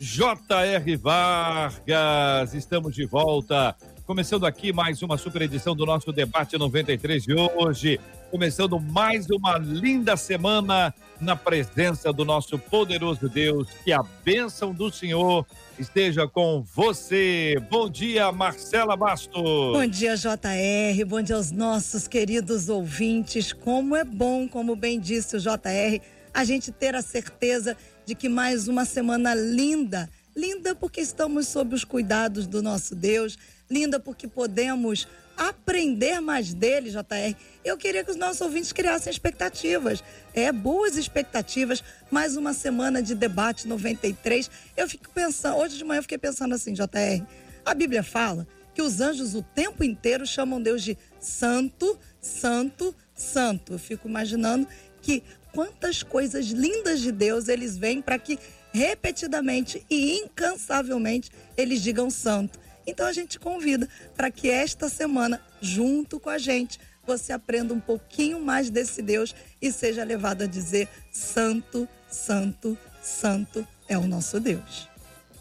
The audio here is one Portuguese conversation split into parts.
J.R. Vargas. Estamos de volta. Começando aqui mais uma super edição do nosso debate 93 de hoje. Começando mais uma linda semana na presença do nosso poderoso Deus. Que a bênção do Senhor esteja com você. Bom dia, Marcela Bastos. Bom dia, JR. Bom dia aos nossos queridos ouvintes. Como é bom, como bem disse o JR, a gente ter a certeza de que mais uma semana linda. Linda porque estamos sob os cuidados do nosso Deus linda porque podemos aprender mais dele, JR. Eu queria que os nossos ouvintes criassem expectativas. É, boas expectativas. Mais uma semana de debate 93. Eu fico pensando, hoje de manhã eu fiquei pensando assim, JR. A Bíblia fala que os anjos o tempo inteiro chamam Deus de santo, santo, santo. Eu fico imaginando que quantas coisas lindas de Deus eles vêm para que repetidamente e incansavelmente eles digam santo. Então a gente convida para que esta semana, junto com a gente, você aprenda um pouquinho mais desse Deus e seja levado a dizer: Santo, Santo, Santo é o nosso Deus.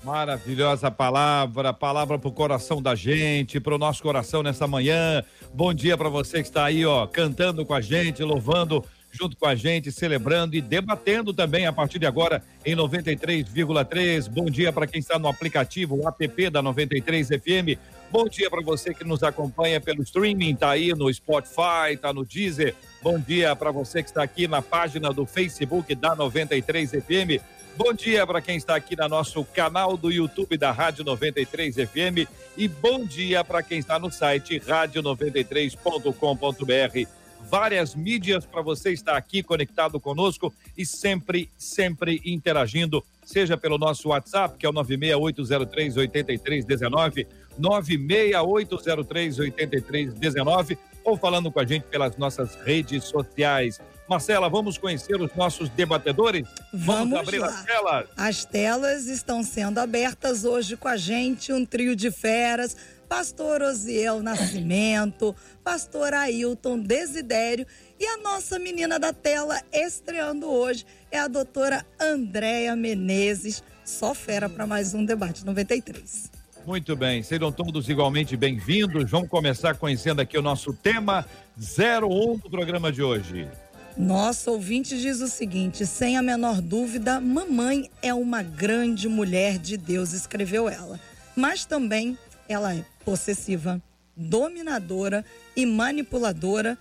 Maravilhosa palavra, palavra para o coração da gente, para o nosso coração nessa manhã. Bom dia para você que está aí, ó, cantando com a gente, louvando junto com a gente, celebrando e debatendo também a partir de agora em 93,3. Bom dia para quem está no aplicativo, o app da 93 FM. Bom dia para você que nos acompanha pelo streaming, tá aí no Spotify, tá no Deezer. Bom dia para você que está aqui na página do Facebook da 93 FM. Bom dia para quem está aqui no nosso canal do YouTube da Rádio 93 FM e bom dia para quem está no site rádio93.com.br várias mídias para você estar aqui conectado conosco e sempre, sempre interagindo, seja pelo nosso WhatsApp, que é o 96803 8319, 96803 8319, ou falando com a gente pelas nossas redes sociais. Marcela, vamos conhecer os nossos debatedores? Vamos, vamos abrir lá. as telas. As telas estão sendo abertas hoje com a gente, um trio de feras pastor Osiel Nascimento, pastor Ailton Desidério e a nossa menina da tela estreando hoje é a doutora Andréia Menezes. Só fera para mais um debate 93. Muito bem, sejam todos igualmente bem-vindos. Vamos começar conhecendo aqui o nosso tema 01 do programa de hoje. Nosso ouvinte diz o seguinte: sem a menor dúvida, mamãe é uma grande mulher de Deus, escreveu ela. Mas também ela é possessiva, dominadora e manipuladora.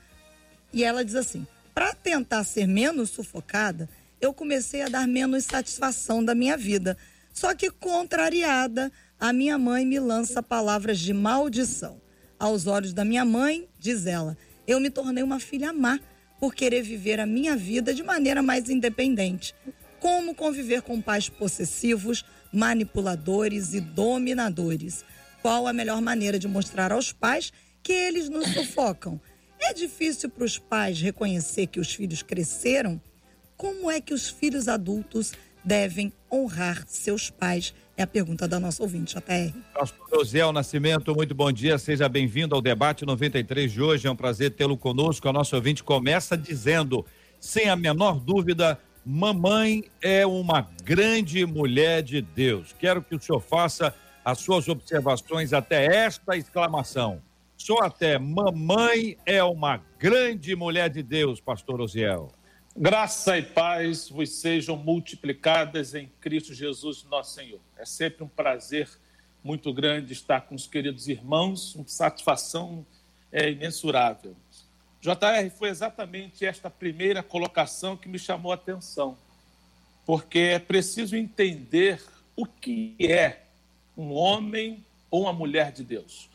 E ela diz assim: para tentar ser menos sufocada, eu comecei a dar menos satisfação da minha vida. Só que, contrariada, a minha mãe me lança palavras de maldição. Aos olhos da minha mãe, diz ela, eu me tornei uma filha má por querer viver a minha vida de maneira mais independente. Como conviver com pais possessivos, manipuladores e dominadores? Qual a melhor maneira de mostrar aos pais que eles nos sufocam. É difícil para os pais reconhecer que os filhos cresceram? Como é que os filhos adultos devem honrar seus pais? É a pergunta da nossa ouvinte, JR. Pastor José Nascimento, muito bom dia, seja bem-vindo ao debate 93 de hoje, é um prazer tê-lo conosco. A nossa ouvinte começa dizendo, sem a menor dúvida, mamãe é uma grande mulher de Deus. Quero que o senhor faça as suas observações até esta exclamação. Só até mamãe é uma grande mulher de Deus, pastor Osiel. Graça e paz vos sejam multiplicadas em Cristo Jesus, nosso Senhor. É sempre um prazer muito grande estar com os queridos irmãos, uma satisfação é, imensurável. JR, foi exatamente esta primeira colocação que me chamou a atenção, porque é preciso entender o que é um homem ou uma mulher de Deus.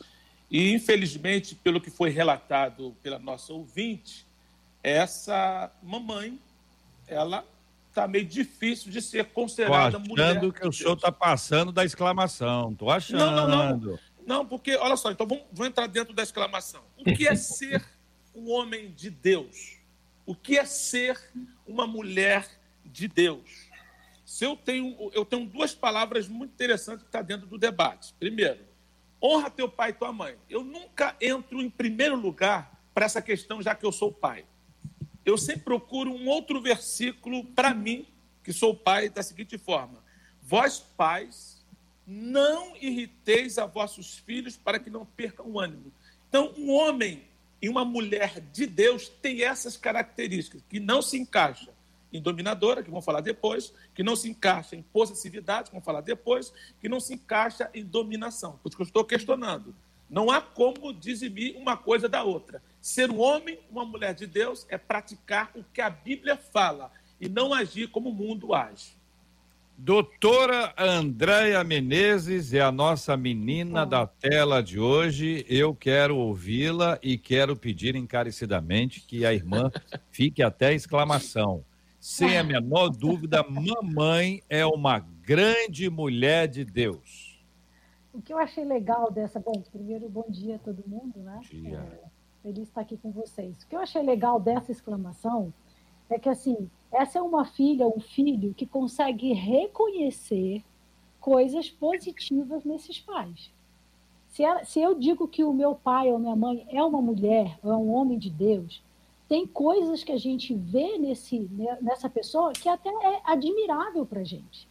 E, infelizmente, pelo que foi relatado pela nossa ouvinte, essa mamãe, ela tá meio difícil de ser considerada Tô mulher. achando que o senhor está passando da exclamação. Tô achando. Não, não, não. Não, porque, olha só, então vamos, vamos entrar dentro da exclamação. O que é ser um homem de Deus? O que é ser uma mulher de Deus? Se eu tenho, eu tenho duas palavras muito interessantes que estão tá dentro do debate. Primeiro, honra teu pai e tua mãe. Eu nunca entro em primeiro lugar para essa questão, já que eu sou pai. Eu sempre procuro um outro versículo para mim, que sou pai, da seguinte forma: Vós, pais, não irriteis a vossos filhos para que não percam o ânimo. Então, um homem e uma mulher de Deus tem essas características, que não se encaixa em dominadora, que vamos falar depois, que não se encaixa em possessividade, que vamos falar depois, que não se encaixa em dominação. Por isso que eu estou questionando. Não há como dizimir uma coisa da outra. Ser um homem, uma mulher de Deus, é praticar o que a Bíblia fala e não agir como o mundo age. Doutora Andréia Menezes é a nossa menina da tela de hoje. Eu quero ouvi-la e quero pedir encarecidamente que a irmã fique até exclamação. Sem a menor dúvida, mamãe é uma grande mulher de Deus. O que eu achei legal dessa. Bom, primeiro, bom dia a todo mundo, né? Dia. É, feliz estar aqui com vocês. O que eu achei legal dessa exclamação é que, assim, essa é uma filha, um filho que consegue reconhecer coisas positivas nesses pais. Se, ela, se eu digo que o meu pai ou minha mãe é uma mulher, é um homem de Deus, tem coisas que a gente vê nesse, né, nessa pessoa que até é admirável para a gente.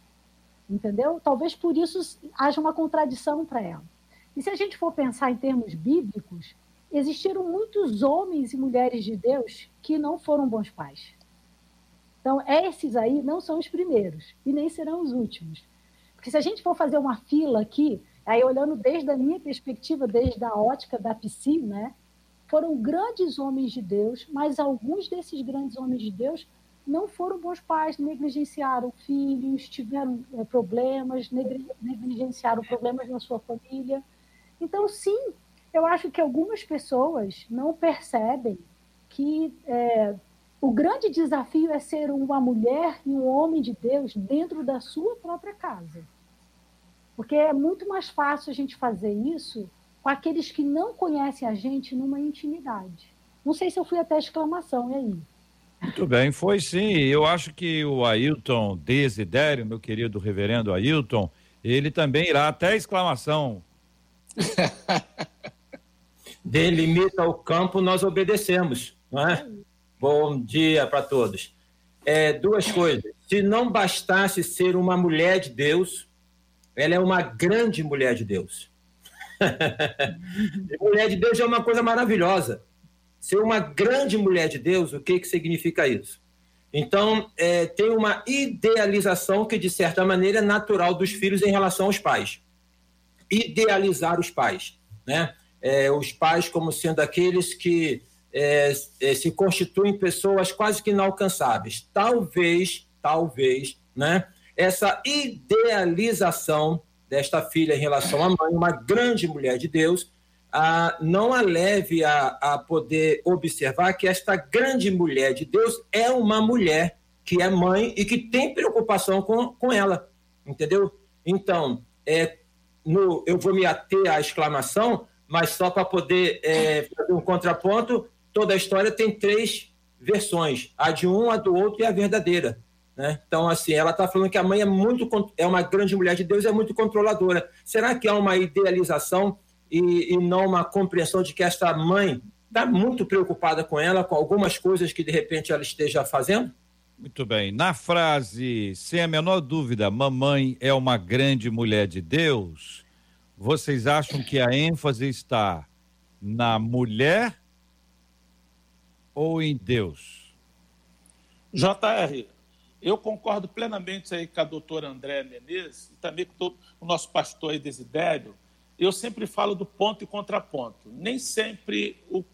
Entendeu? Talvez por isso haja uma contradição para ela. E se a gente for pensar em termos bíblicos, existiram muitos homens e mulheres de Deus que não foram bons pais. Então, esses aí não são os primeiros e nem serão os últimos. Porque se a gente for fazer uma fila aqui, aí olhando desde a minha perspectiva, desde a ótica da piscina, né? Foram grandes homens de Deus, mas alguns desses grandes homens de Deus não foram bons pais, negligenciaram filhos, tiveram é, problemas, negligenciaram problemas na sua família. Então, sim, eu acho que algumas pessoas não percebem que é, o grande desafio é ser uma mulher e um homem de Deus dentro da sua própria casa. Porque é muito mais fácil a gente fazer isso com aqueles que não conhecem a gente numa intimidade. Não sei se eu fui até a exclamação, e aí? Muito bem, foi sim. Eu acho que o Ailton Desidério, meu querido reverendo Ailton, ele também irá até a exclamação. Delimita o campo, nós obedecemos, não é? Bom dia para todos. É, duas coisas. Se não bastasse ser uma mulher de Deus, ela é uma grande mulher de Deus. mulher de Deus é uma coisa maravilhosa. Ser uma grande mulher de Deus, o que, que significa isso? Então, é, tem uma idealização que, de certa maneira, é natural dos filhos em relação aos pais. Idealizar os pais. Né? É, os pais como sendo aqueles que é, é se constituem pessoas quase que inalcançáveis. Talvez, talvez, né? essa idealização desta filha em relação à mãe, uma grande mulher de Deus, ah, não a leve a, a poder observar que esta grande mulher de Deus é uma mulher que é mãe e que tem preocupação com, com ela, entendeu? Então, é, no, eu vou me ater à exclamação, mas só para poder é, fazer um contraponto, toda a história tem três versões, a de um, a do outro e a verdadeira. Né? Então, assim, ela está falando que a mãe é muito é uma grande mulher de Deus, é muito controladora. Será que há uma idealização e, e não uma compreensão de que esta mãe está muito preocupada com ela, com algumas coisas que de repente ela esteja fazendo? Muito bem. Na frase, sem a menor dúvida, mamãe é uma grande mulher de Deus, vocês acham que a ênfase está na mulher ou em Deus? JR, eu concordo plenamente aí com a doutora André Menezes e também com todo, o nosso pastor aí, Desidério. Eu sempre falo do ponto e contraponto. Nem sempre o,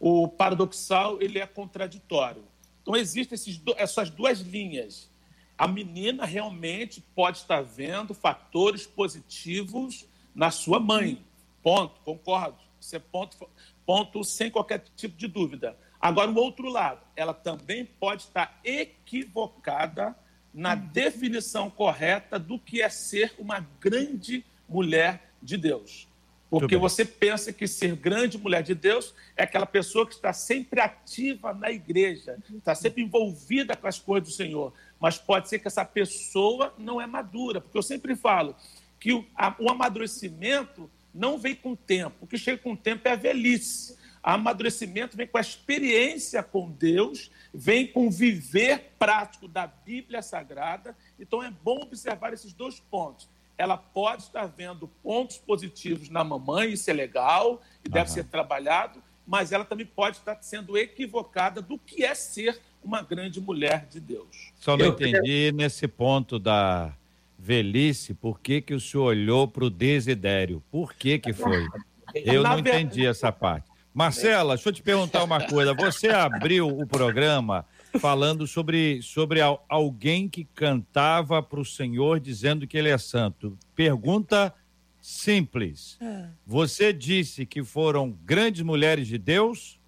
o paradoxal ele é contraditório. Então, existem esses, essas duas linhas. A menina realmente pode estar vendo fatores positivos na sua mãe. Ponto, concordo. Isso é ponto, ponto sem qualquer tipo de dúvida. Agora, o outro lado, ela também pode estar equivocada na definição correta do que é ser uma grande mulher de Deus. Porque você pensa que ser grande mulher de Deus é aquela pessoa que está sempre ativa na igreja, está sempre envolvida com as coisas do Senhor. Mas pode ser que essa pessoa não é madura, porque eu sempre falo que o, a, o amadurecimento não vem com o tempo. O que chega com o tempo é a velhice. O amadurecimento vem com a experiência com Deus, vem com o viver prático da Bíblia Sagrada. Então é bom observar esses dois pontos ela pode estar vendo pontos positivos na mamãe, isso é legal e deve ser trabalhado, mas ela também pode estar sendo equivocada do que é ser uma grande mulher de Deus. Só não Eu entendi nesse ponto da velhice, por que, que o senhor olhou para o desidério? Por que que foi? Eu não entendi essa parte. Marcela, deixa eu te perguntar uma coisa. Você abriu o programa falando sobre, sobre alguém que cantava para o Senhor dizendo que ele é santo. Pergunta simples. É. Você disse que foram grandes mulheres de Deus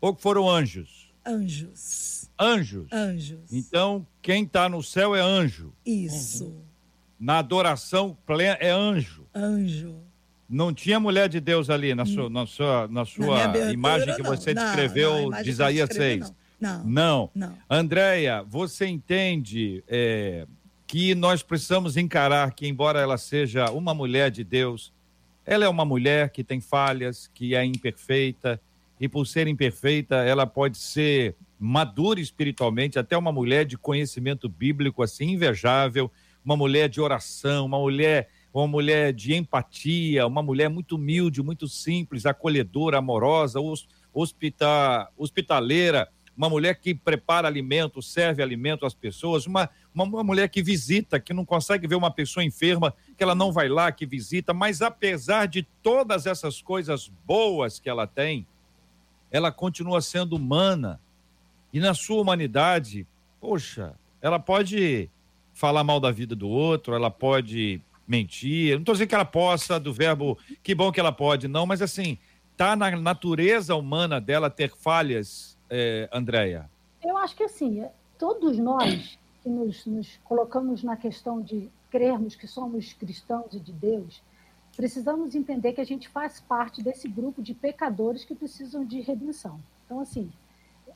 ou que foram anjos? Anjos. Anjos? Anjos. Então, quem está no céu é anjo. Isso. Na adoração plena é anjo. Anjo. Não tinha mulher de Deus ali na sua, na sua, na sua na imagem que você descreveu de Isaías 6. Não. Não. Não. não. Andréia, você entende é, que nós precisamos encarar que, embora ela seja uma mulher de Deus, ela é uma mulher que tem falhas, que é imperfeita, e por ser imperfeita, ela pode ser madura espiritualmente, até uma mulher de conhecimento bíblico assim invejável, uma mulher de oração, uma mulher uma mulher de empatia, uma mulher muito humilde, muito simples, acolhedora, amorosa, hospita, hospitaleira, uma mulher que prepara alimento, serve alimento às pessoas, uma, uma, uma, mulher que visita, que não consegue ver uma pessoa enferma, que ela não vai lá, que visita, mas apesar de todas essas coisas boas que ela tem, ela continua sendo humana. E na sua humanidade, poxa, ela pode falar mal da vida do outro, ela pode mentir. Não estou dizendo que ela possa, do verbo que bom que ela pode, não, mas assim, tá na natureza humana dela ter falhas é, Andréia? Eu acho que assim, todos nós que nos, nos colocamos na questão de crermos que somos cristãos e de Deus, precisamos entender que a gente faz parte desse grupo de pecadores que precisam de redenção. Então, assim,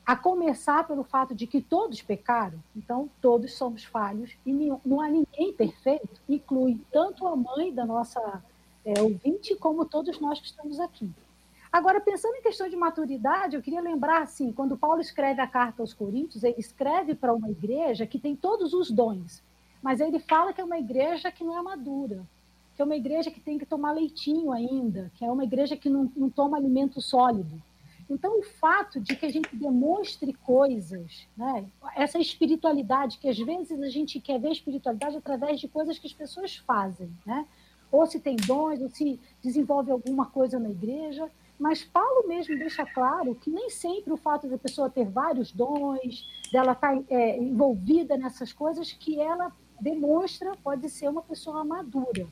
a começar pelo fato de que todos pecaram, então todos somos falhos e não há ninguém perfeito, inclui tanto a mãe da nossa é, ouvinte como todos nós que estamos aqui. Agora, pensando em questão de maturidade, eu queria lembrar, assim, quando Paulo escreve a carta aos Coríntios, ele escreve para uma igreja que tem todos os dons, mas ele fala que é uma igreja que não é madura, que é uma igreja que tem que tomar leitinho ainda, que é uma igreja que não, não toma alimento sólido. Então, o fato de que a gente demonstre coisas, né, essa espiritualidade, que às vezes a gente quer ver espiritualidade através de coisas que as pessoas fazem, né? ou se tem dons, ou se desenvolve alguma coisa na igreja, mas Paulo mesmo deixa claro que nem sempre o fato da pessoa ter vários dons, dela estar tá, é, envolvida nessas coisas, que ela demonstra pode ser uma pessoa madura.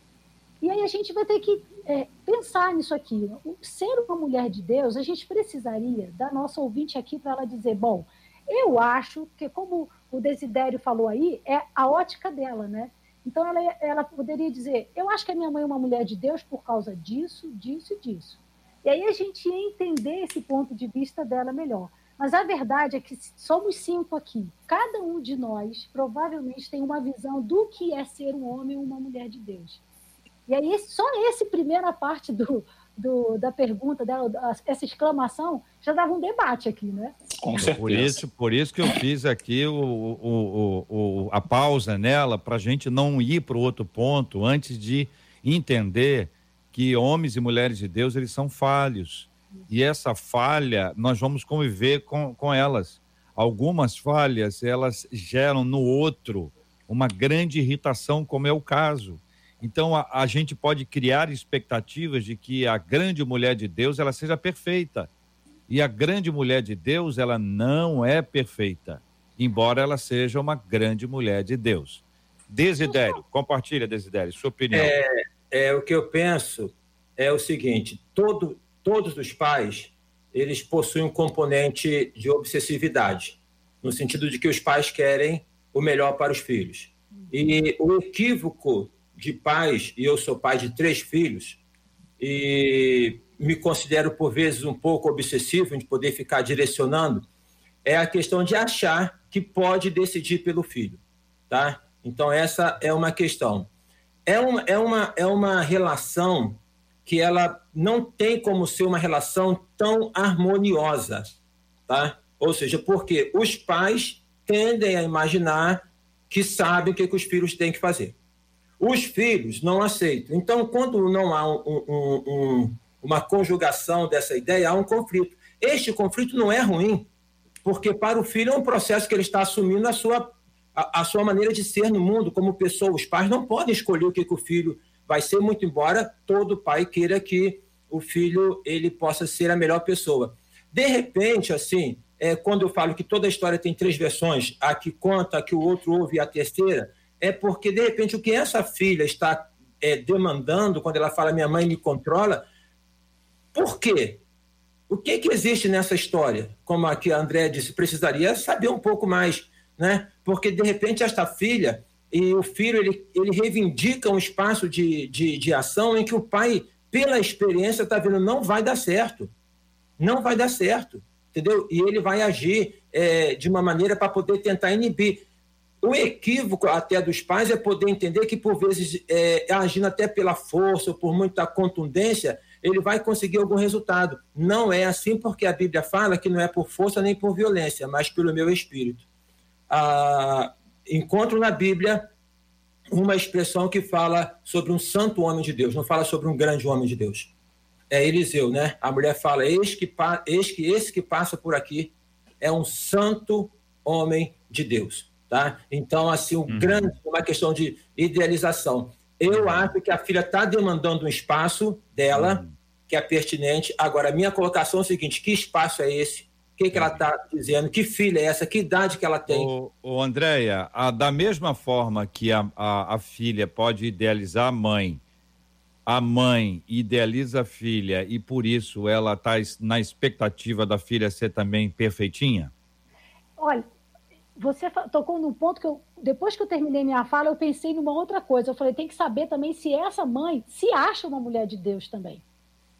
E aí a gente vai ter que é, pensar nisso aqui. Ser uma mulher de Deus, a gente precisaria da nossa ouvinte aqui para ela dizer, bom, eu acho que, como o Desidério falou aí, é a ótica dela, né? Então ela, ela poderia dizer, eu acho que a minha mãe é uma mulher de Deus por causa disso, disso e disso. E aí a gente ia entender esse ponto de vista dela melhor. Mas a verdade é que somos cinco aqui. Cada um de nós provavelmente tem uma visão do que é ser um homem ou uma mulher de Deus. E aí só essa primeira parte do, do, da pergunta dela, essa exclamação, já dava um debate aqui, né? Com certeza. Por isso, por isso que eu fiz aqui o, o, o, a pausa nela, para a gente não ir para o outro ponto antes de entender que homens e mulheres de Deus, eles são falhos. E essa falha, nós vamos conviver com, com elas. Algumas falhas, elas geram no outro uma grande irritação, como é o caso. Então, a, a gente pode criar expectativas de que a grande mulher de Deus, ela seja perfeita. E a grande mulher de Deus, ela não é perfeita, embora ela seja uma grande mulher de Deus. Desidério, compartilha, Desidério, sua opinião. É, é, o que eu penso é o seguinte: todo, todos os pais eles possuem um componente de obsessividade, no sentido de que os pais querem o melhor para os filhos. E o equívoco de pais, e eu sou pai de três filhos, e me considero por vezes um pouco obsessivo de poder ficar direcionando, é a questão de achar que pode decidir pelo filho, tá? Então essa é uma questão. É uma, é uma, é uma relação que ela não tem como ser uma relação tão harmoniosa, tá? Ou seja, porque os pais tendem a imaginar que sabem o que, que os filhos têm que fazer. Os filhos não aceitam. Então, quando não há um, um, um, uma conjugação dessa ideia, há um conflito. Este conflito não é ruim, porque para o filho é um processo que ele está assumindo a sua, a, a sua maneira de ser no mundo como pessoa. Os pais não podem escolher o que, que o filho vai ser, muito embora todo pai queira que o filho ele possa ser a melhor pessoa. De repente, assim, é, quando eu falo que toda a história tem três versões, a que conta, a que o outro ouve e a terceira, é porque, de repente, o que essa filha está é, demandando, quando ela fala minha mãe me controla, por quê? O que, que existe nessa história? Como aqui a André disse, precisaria saber um pouco mais, né? Porque, de repente, esta filha e o filho, ele, ele reivindica um espaço de, de, de ação em que o pai, pela experiência, está vendo, não vai dar certo. Não vai dar certo entendeu? E ele vai agir é, de uma maneira para poder tentar inibir. O equívoco até dos pais é poder entender que, por vezes, é, agindo até pela força ou por muita contundência, ele vai conseguir algum resultado. Não é assim porque a Bíblia fala que não é por força nem por violência, mas pelo meu espírito. Ah, encontro na Bíblia uma expressão que fala sobre um santo homem de Deus, não fala sobre um grande homem de Deus é Eliseu, né? A mulher fala: eis que, eis que esse que passa por aqui é um santo homem de Deus, tá? Então, assim, o uhum. grande, uma questão de idealização. Eu uhum. acho que a filha está demandando um espaço dela, uhum. que é pertinente. Agora, a minha colocação é o seguinte: que espaço é esse? O que, que ela está dizendo? Que filha é essa? Que idade que ela tem? O, o Andréia, da mesma forma que a, a, a filha pode idealizar a mãe a mãe idealiza a filha e por isso ela está na expectativa da filha ser também perfeitinha? Olha, você tocou num ponto que eu, depois que eu terminei minha fala, eu pensei numa outra coisa. Eu falei, tem que saber também se essa mãe se acha uma mulher de Deus também.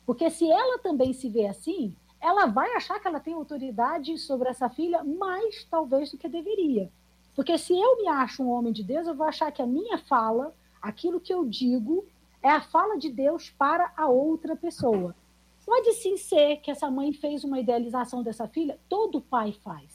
Porque se ela também se vê assim, ela vai achar que ela tem autoridade sobre essa filha mais talvez do que deveria. Porque se eu me acho um homem de Deus, eu vou achar que a minha fala, aquilo que eu digo, é a fala de Deus para a outra pessoa. Pode sim ser que essa mãe fez uma idealização dessa filha, todo pai faz.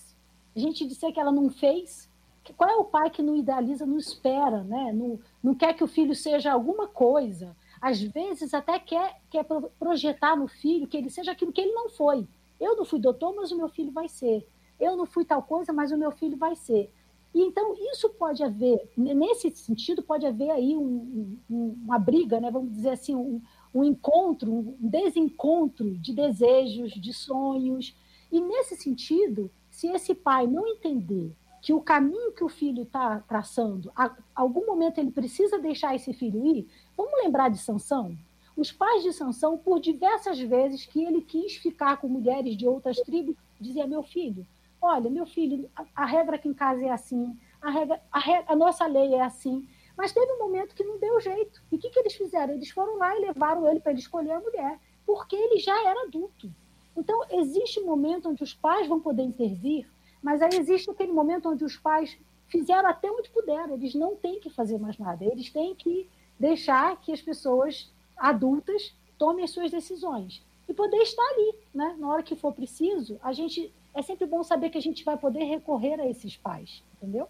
A gente disser que ela não fez, qual é o pai que não idealiza, não espera, né? não, não quer que o filho seja alguma coisa? Às vezes até quer, quer projetar no filho que ele seja aquilo que ele não foi. Eu não fui doutor, mas o meu filho vai ser. Eu não fui tal coisa, mas o meu filho vai ser. E então isso pode haver, nesse sentido, pode haver aí um, um, uma briga, né, vamos dizer assim, um, um encontro, um desencontro de desejos, de sonhos. E nesse sentido, se esse pai não entender que o caminho que o filho está traçando, a algum momento ele precisa deixar esse filho ir, vamos lembrar de Sansão? Os pais de Sansão, por diversas vezes que ele quis ficar com mulheres de outras tribos, dizia meu filho, Olha, meu filho, a, a regra aqui em casa é assim, a, regra, a, a, nossa lei é assim. Mas teve um momento que não deu jeito. E o que, que eles fizeram? Eles foram lá e levaram ele para ele escolher a mulher, porque ele já era adulto. Então, existe um momento onde os pais vão poder intervir, mas aí existe aquele momento onde os pais fizeram até onde puderam. Eles não têm que fazer mais nada. Eles têm que deixar que as pessoas adultas tomem as suas decisões e poder estar ali, né? Na hora que for preciso, a gente é sempre bom saber que a gente vai poder recorrer a esses pais, entendeu?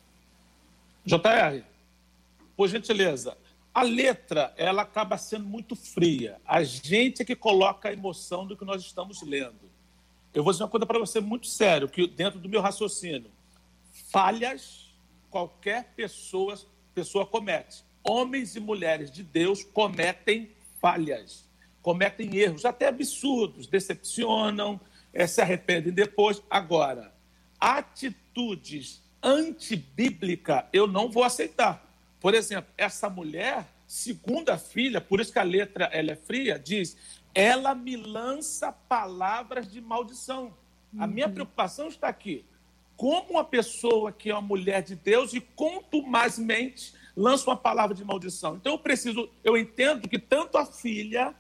JR, por gentileza, a letra ela acaba sendo muito fria. A gente é que coloca a emoção do que nós estamos lendo. Eu vou dizer uma coisa para você muito sério, que dentro do meu raciocínio, falhas qualquer pessoa pessoa comete. Homens e mulheres de Deus cometem falhas, cometem erros, até absurdos, decepcionam, é, se arrependem depois. Agora, atitudes antibíblicas eu não vou aceitar. Por exemplo, essa mulher, segunda filha, por isso que a letra ela é fria, diz: ela me lança palavras de maldição. A minha uhum. preocupação está aqui. como uma pessoa que é uma mulher de Deus e contumazmente lança uma palavra de maldição. Então eu preciso, eu entendo que tanto a filha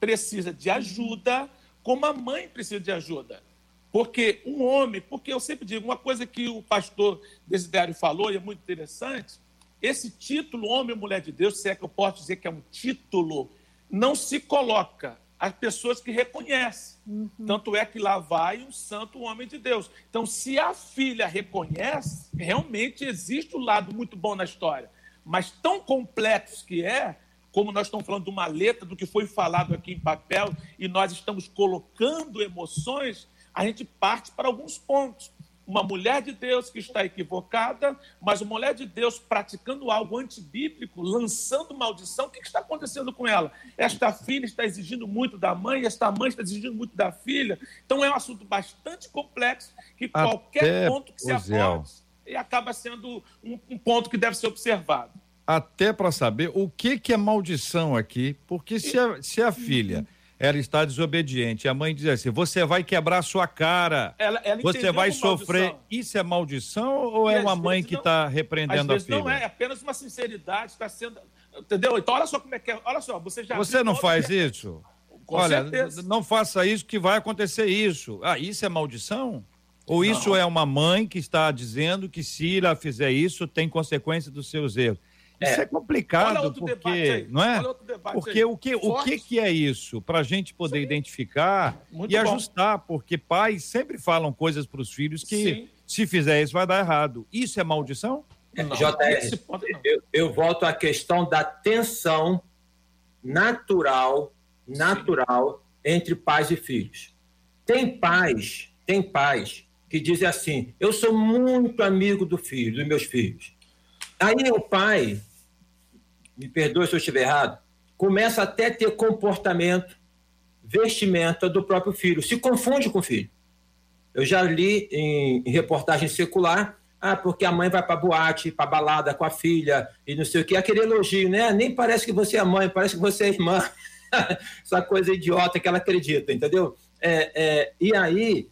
precisa de ajuda, como a mãe precisa de ajuda. Porque um homem, porque eu sempre digo, uma coisa que o pastor Desiderio falou, e é muito interessante, esse título, homem ou mulher de Deus, se é que eu posso dizer que é um título, não se coloca as pessoas que reconhecem. Uhum. Tanto é que lá vai um santo homem de Deus. Então, se a filha reconhece, realmente existe um lado muito bom na história. Mas tão complexo que é, como nós estamos falando de uma letra, do que foi falado aqui em papel, e nós estamos colocando emoções, a gente parte para alguns pontos uma mulher de Deus que está equivocada, mas uma mulher de Deus praticando algo antibíblico, lançando maldição, o que está acontecendo com ela? Esta filha está exigindo muito da mãe, esta mãe está exigindo muito da filha. Então é um assunto bastante complexo que Até qualquer ponto que se aborde e acaba sendo um, um ponto que deve ser observado. Até para saber o que, que é maldição aqui, porque se a, se a filha ela está desobediente. A mãe diz assim: você vai quebrar a sua cara, ela, ela você vai sofrer. Maldição. Isso é maldição ou é uma mãe que está repreendendo a filha? Não é, é apenas uma sinceridade, está sendo. Entendeu? Então, olha só como é que é. Olha só, você já. Você não faz que... isso? Com olha, certeza. não faça isso que vai acontecer isso. Ah, isso é maldição? Ou não. isso é uma mãe que está dizendo que se ela fizer isso, tem consequência dos seus erros? Isso é, é complicado, porque, não é? Porque o que, o que, que é isso? Para a gente poder Sim. identificar Muito e bom. ajustar, porque pais sempre falam coisas para os filhos que Sim. se fizer isso vai dar errado. Isso é maldição? Não, JR, eu, eu volto à questão da tensão natural, natural Sim. entre pais e filhos. Tem pais, tem pais que dizem assim: eu sou muito amigo do filho, dos meus filhos. Aí o pai me perdoe se eu estiver errado, começa até a ter comportamento, vestimenta do próprio filho, se confunde com o filho. Eu já li em, em reportagem secular, ah, porque a mãe vai para boate, para balada com a filha e não sei o que, aquele elogio, né? Nem parece que você é mãe, parece que você é irmã. Essa coisa idiota que ela acredita, entendeu? É, é, e aí,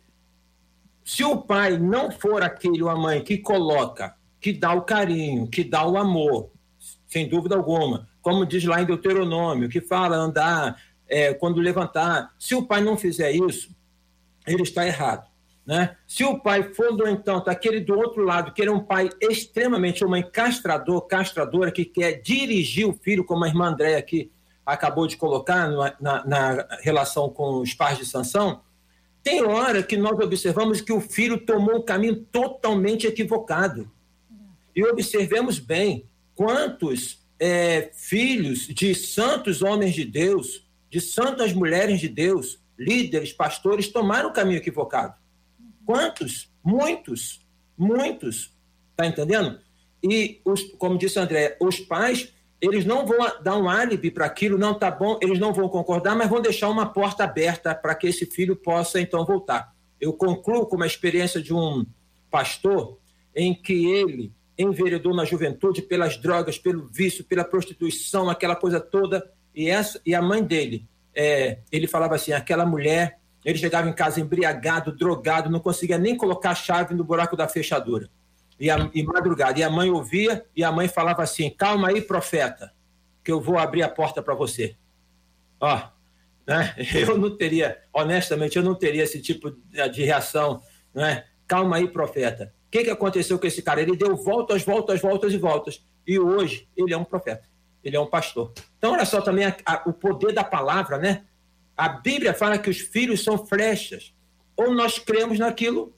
se o pai não for aquele ou a mãe que coloca, que dá o carinho, que dá o amor, sem dúvida alguma. Como diz lá em Deuteronômio, que fala andar, é, quando levantar. Se o pai não fizer isso, ele está errado. Né? Se o pai for, no entanto, aquele do outro lado, que ele é um pai extremamente, uma encastrador, castradora, que quer dirigir o filho, como a irmã Andréia aqui acabou de colocar na, na relação com os pais de sanção, tem hora que nós observamos que o filho tomou um caminho totalmente equivocado. E observemos bem, quantos é, filhos de santos homens de Deus, de santas mulheres de Deus, líderes, pastores, tomaram o caminho equivocado. Quantos? Muitos, muitos. Está entendendo? E, os, como disse André, os pais, eles não vão dar um álibi para aquilo, não tá bom, eles não vão concordar, mas vão deixar uma porta aberta para que esse filho possa então voltar. Eu concluo com uma experiência de um pastor em que ele enveredou na juventude pelas drogas, pelo vício, pela prostituição, aquela coisa toda. E, essa, e a mãe dele, é, ele falava assim: aquela mulher, ele chegava em casa embriagado, drogado, não conseguia nem colocar a chave no buraco da fechadura. E, a, e madrugada. E a mãe ouvia, e a mãe falava assim: calma aí, profeta, que eu vou abrir a porta para você. Ó, né? eu não teria, honestamente, eu não teria esse tipo de reação, né? Calma aí, profeta o que, que aconteceu com esse cara? Ele deu voltas, voltas, voltas e voltas. E hoje ele é um profeta, ele é um pastor. Então, olha só também a, a, o poder da palavra, né? A Bíblia fala que os filhos são flechas. Ou nós cremos naquilo,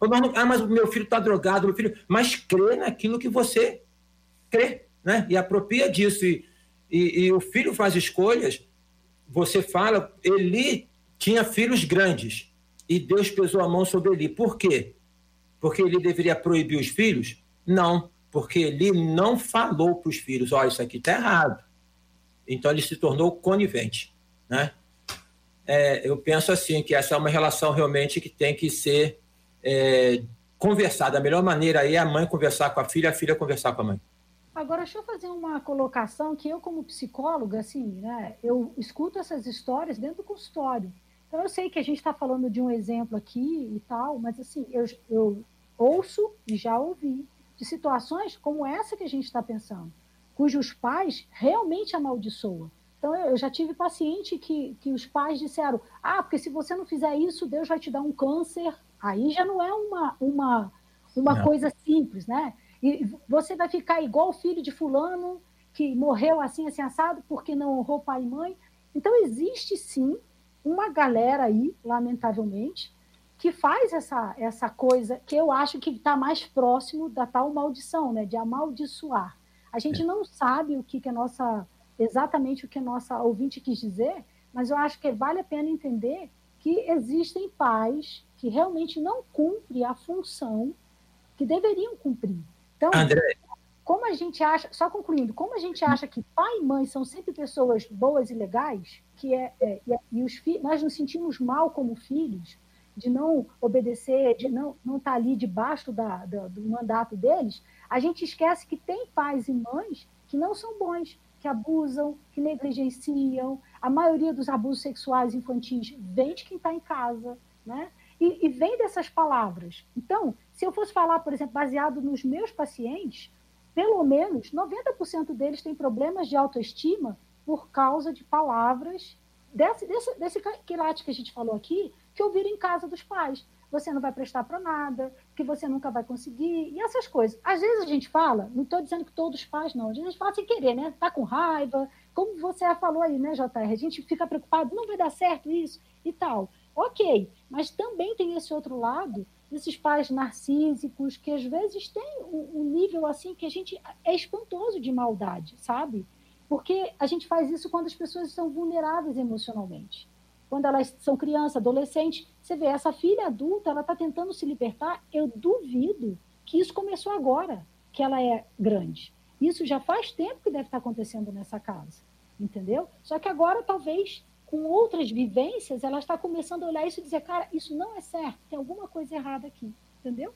ou nós não, ah, mas o meu filho está drogado, meu filho. Mas crê naquilo que você crê, né? E apropria disso. E, e, e o filho faz escolhas. Você fala, Eli tinha filhos grandes e Deus pesou a mão sobre ele. Por quê? Porque ele deveria proibir os filhos? Não, porque ele não falou para os filhos: olha, isso aqui está errado. Então ele se tornou conivente. Né? É, eu penso assim que essa é uma relação realmente que tem que ser é, conversada. A melhor maneira é a mãe conversar com a filha, a filha conversar com a mãe. Agora, deixa eu fazer uma colocação que eu, como psicóloga, assim, né, eu escuto essas histórias dentro do consultório. Então eu sei que a gente está falando de um exemplo aqui e tal, mas assim, eu, eu ouço e já ouvi de situações como essa que a gente está pensando, cujos pais realmente amaldiçoam. Então, eu já tive paciente que, que os pais disseram: ah, porque se você não fizer isso, Deus vai te dar um câncer. Aí já não é uma, uma, uma coisa simples, né? E você vai ficar igual o filho de Fulano, que morreu assim, assim, assado, porque não honrou pai e mãe. Então, existe sim uma galera aí, lamentavelmente, que faz essa, essa coisa que eu acho que está mais próximo da tal maldição, né? De amaldiçoar. A gente é. não sabe o que, que a nossa exatamente o que a nossa ouvinte quis dizer, mas eu acho que vale a pena entender que existem pais que realmente não cumprem a função que deveriam cumprir. Então, André. Como a gente acha, só concluindo, como a gente acha que pai e mãe são sempre pessoas boas e legais, que é, é e, os filhos, nós nos sentimos mal como filhos de não obedecer, de não não estar tá ali debaixo da, da, do mandato deles, a gente esquece que tem pais e mães que não são bons, que abusam, que negligenciam. A maioria dos abusos sexuais infantis vem de quem está em casa, né? E, e, vem dessas palavras. Então, se eu fosse falar, por exemplo, baseado nos meus pacientes, pelo menos 90% deles têm problemas de autoestima por causa de palavras desse, desse, desse quilate que a gente falou aqui, que ouviram em casa dos pais você não vai prestar para nada, que você nunca vai conseguir, e essas coisas. Às vezes a gente fala, não estou dizendo que todos pais não, a gente fala sem querer, né? Tá com raiva, como você falou aí, né, JR? A gente fica preocupado, não vai dar certo isso e tal. Ok, mas também tem esse outro lado, desses pais narcísicos, que às vezes tem um, um nível assim que a gente é espantoso de maldade, sabe? Porque a gente faz isso quando as pessoas são vulneráveis emocionalmente quando elas são crianças, adolescentes, você vê, essa filha adulta, ela está tentando se libertar, eu duvido que isso começou agora, que ela é grande. Isso já faz tempo que deve estar acontecendo nessa casa, entendeu? Só que agora, talvez, com outras vivências, ela está começando a olhar isso e dizer, cara, isso não é certo, tem alguma coisa errada aqui, entendeu?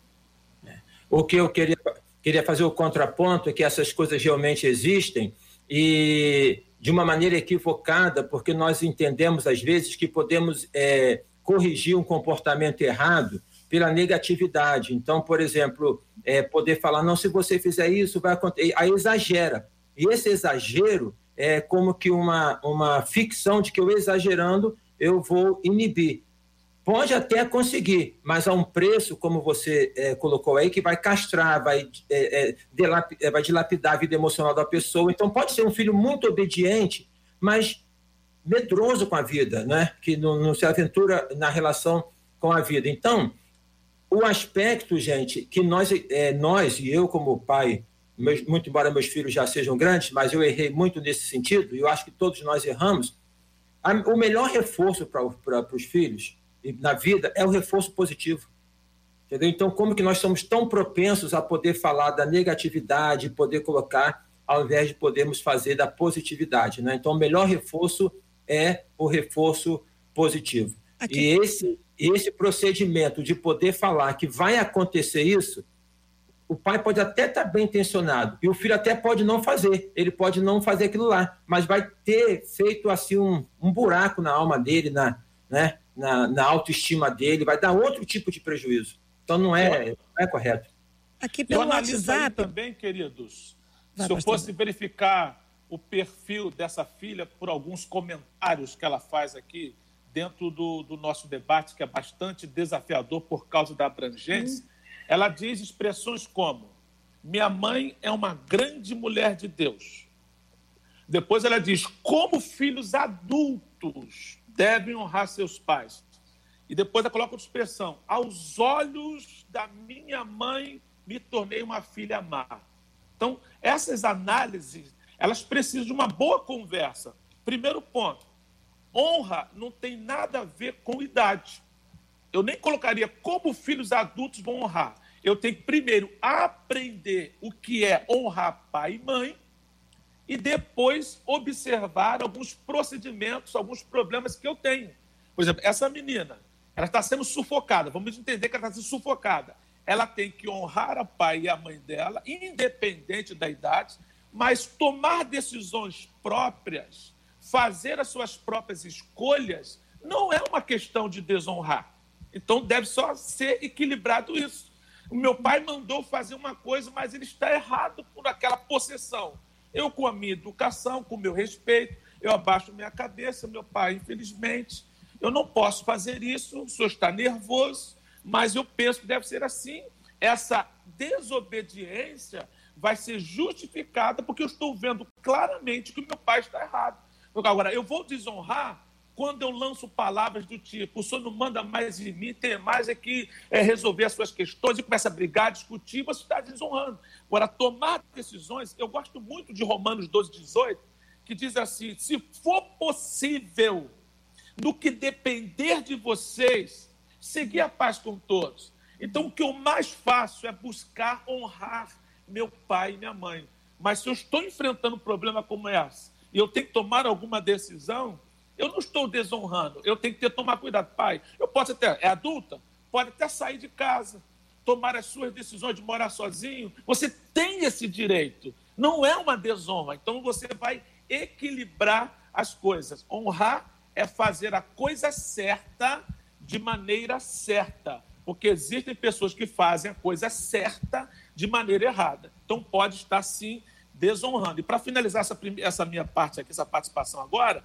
É. O que eu queria, queria fazer o contraponto é que essas coisas realmente existem e de uma maneira equivocada, porque nós entendemos, às vezes, que podemos é, corrigir um comportamento errado pela negatividade. Então, por exemplo, é, poder falar, não, se você fizer isso, vai acontecer. Aí exagera. E esse exagero é como que uma, uma ficção de que eu exagerando eu vou inibir. Pode até conseguir, mas a um preço, como você é, colocou aí, que vai castrar, vai, é, é, delap, é, vai dilapidar a vida emocional da pessoa. Então, pode ser um filho muito obediente, mas medroso com a vida, né? que não, não se aventura na relação com a vida. Então, o aspecto, gente, que nós, é, nós e eu, como pai, meus, muito embora meus filhos já sejam grandes, mas eu errei muito nesse sentido, e eu acho que todos nós erramos, a, o melhor reforço para os filhos na vida é o reforço positivo. Entendeu? Então, como que nós somos tão propensos a poder falar da negatividade, poder colocar, ao invés de podermos fazer da positividade, né? Então, o melhor reforço é o reforço positivo. E esse, esse procedimento de poder falar que vai acontecer isso, o pai pode até estar bem intencionado e o filho até pode não fazer, ele pode não fazer aquilo lá, mas vai ter feito assim um, um buraco na alma dele, na, né? na, na autoestima dele, vai dar outro tipo de prejuízo. Então não é, não é correto. Aqui pelo eu WhatsApp também, queridos. Vai, se eu fosse verificar o perfil dessa filha por alguns comentários que ela faz aqui dentro do, do nosso debate, que é bastante desafiador por causa da abrangência, hum. Ela diz expressões como: minha mãe é uma grande mulher de Deus. Depois ela diz: como filhos adultos, devem honrar seus pais. E depois ela coloca outra expressão: aos olhos da minha mãe me tornei uma filha má. Então, essas análises, elas precisam de uma boa conversa. Primeiro ponto: honra não tem nada a ver com idade. Eu nem colocaria como filhos adultos vão honrar. Eu tenho que primeiro aprender o que é honrar pai e mãe e depois observar alguns procedimentos, alguns problemas que eu tenho. Por exemplo, essa menina, ela está sendo sufocada, vamos entender que ela está sendo sufocada. Ela tem que honrar a pai e a mãe dela, independente da idade, mas tomar decisões próprias, fazer as suas próprias escolhas, não é uma questão de desonrar. Então deve só ser equilibrado isso. O meu pai mandou fazer uma coisa, mas ele está errado por aquela possessão. Eu, com a minha educação, com o meu respeito, eu abaixo minha cabeça, meu pai, infelizmente, eu não posso fazer isso, o senhor está nervoso, mas eu penso que deve ser assim. Essa desobediência vai ser justificada porque eu estou vendo claramente que o meu pai está errado. Agora, eu vou desonrar quando eu lanço palavras do tipo, o senhor não manda mais em mim, tem mais é que é, resolver as suas questões e começa a brigar, discutir, você está desonrando. Agora, tomar decisões, eu gosto muito de Romanos 12, 18, que diz assim: se for possível, no que depender de vocês, seguir a paz com todos. Então, o que eu mais faço é buscar honrar meu pai e minha mãe. Mas se eu estou enfrentando um problema como esse e eu tenho que tomar alguma decisão, eu não estou desonrando, eu tenho que ter, tomar cuidado. Pai, eu posso até, é adulta, pode até sair de casa, tomar as suas decisões de morar sozinho. Você tem esse direito. Não é uma desonra. Então você vai equilibrar as coisas. Honrar é fazer a coisa certa de maneira certa. Porque existem pessoas que fazem a coisa certa de maneira errada. Então pode estar sim desonrando. E para finalizar essa, essa minha parte aqui, essa participação agora,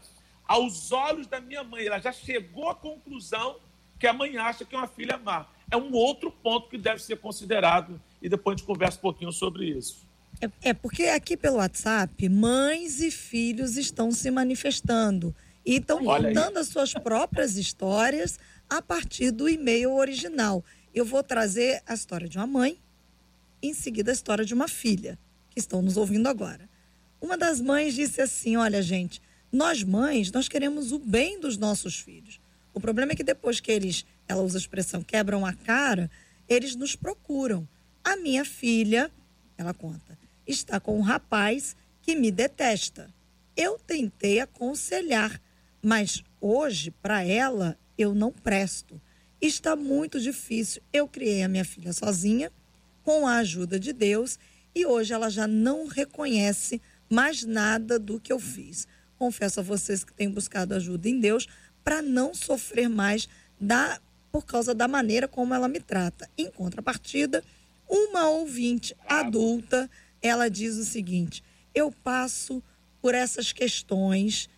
aos olhos da minha mãe, ela já chegou à conclusão que a mãe acha que é uma filha má. É um outro ponto que deve ser considerado e depois a gente conversa um pouquinho sobre isso. É, é porque aqui pelo WhatsApp, mães e filhos estão se manifestando e estão contando as suas próprias histórias a partir do e-mail original. Eu vou trazer a história de uma mãe, em seguida a história de uma filha, que estão nos ouvindo agora. Uma das mães disse assim: Olha, gente, nós mães, nós queremos o bem dos nossos filhos. O problema é que depois que eles, ela usa a expressão, quebram a cara, eles nos procuram. A minha filha, ela conta, está com um rapaz que me detesta. Eu tentei aconselhar, mas hoje, para ela, eu não presto. Está muito difícil. Eu criei a minha filha sozinha, com a ajuda de Deus, e hoje ela já não reconhece mais nada do que eu fiz confesso a vocês que tenho buscado ajuda em Deus para não sofrer mais da por causa da maneira como ela me trata. Em contrapartida, uma ouvinte adulta, ela diz o seguinte: eu passo por essas questões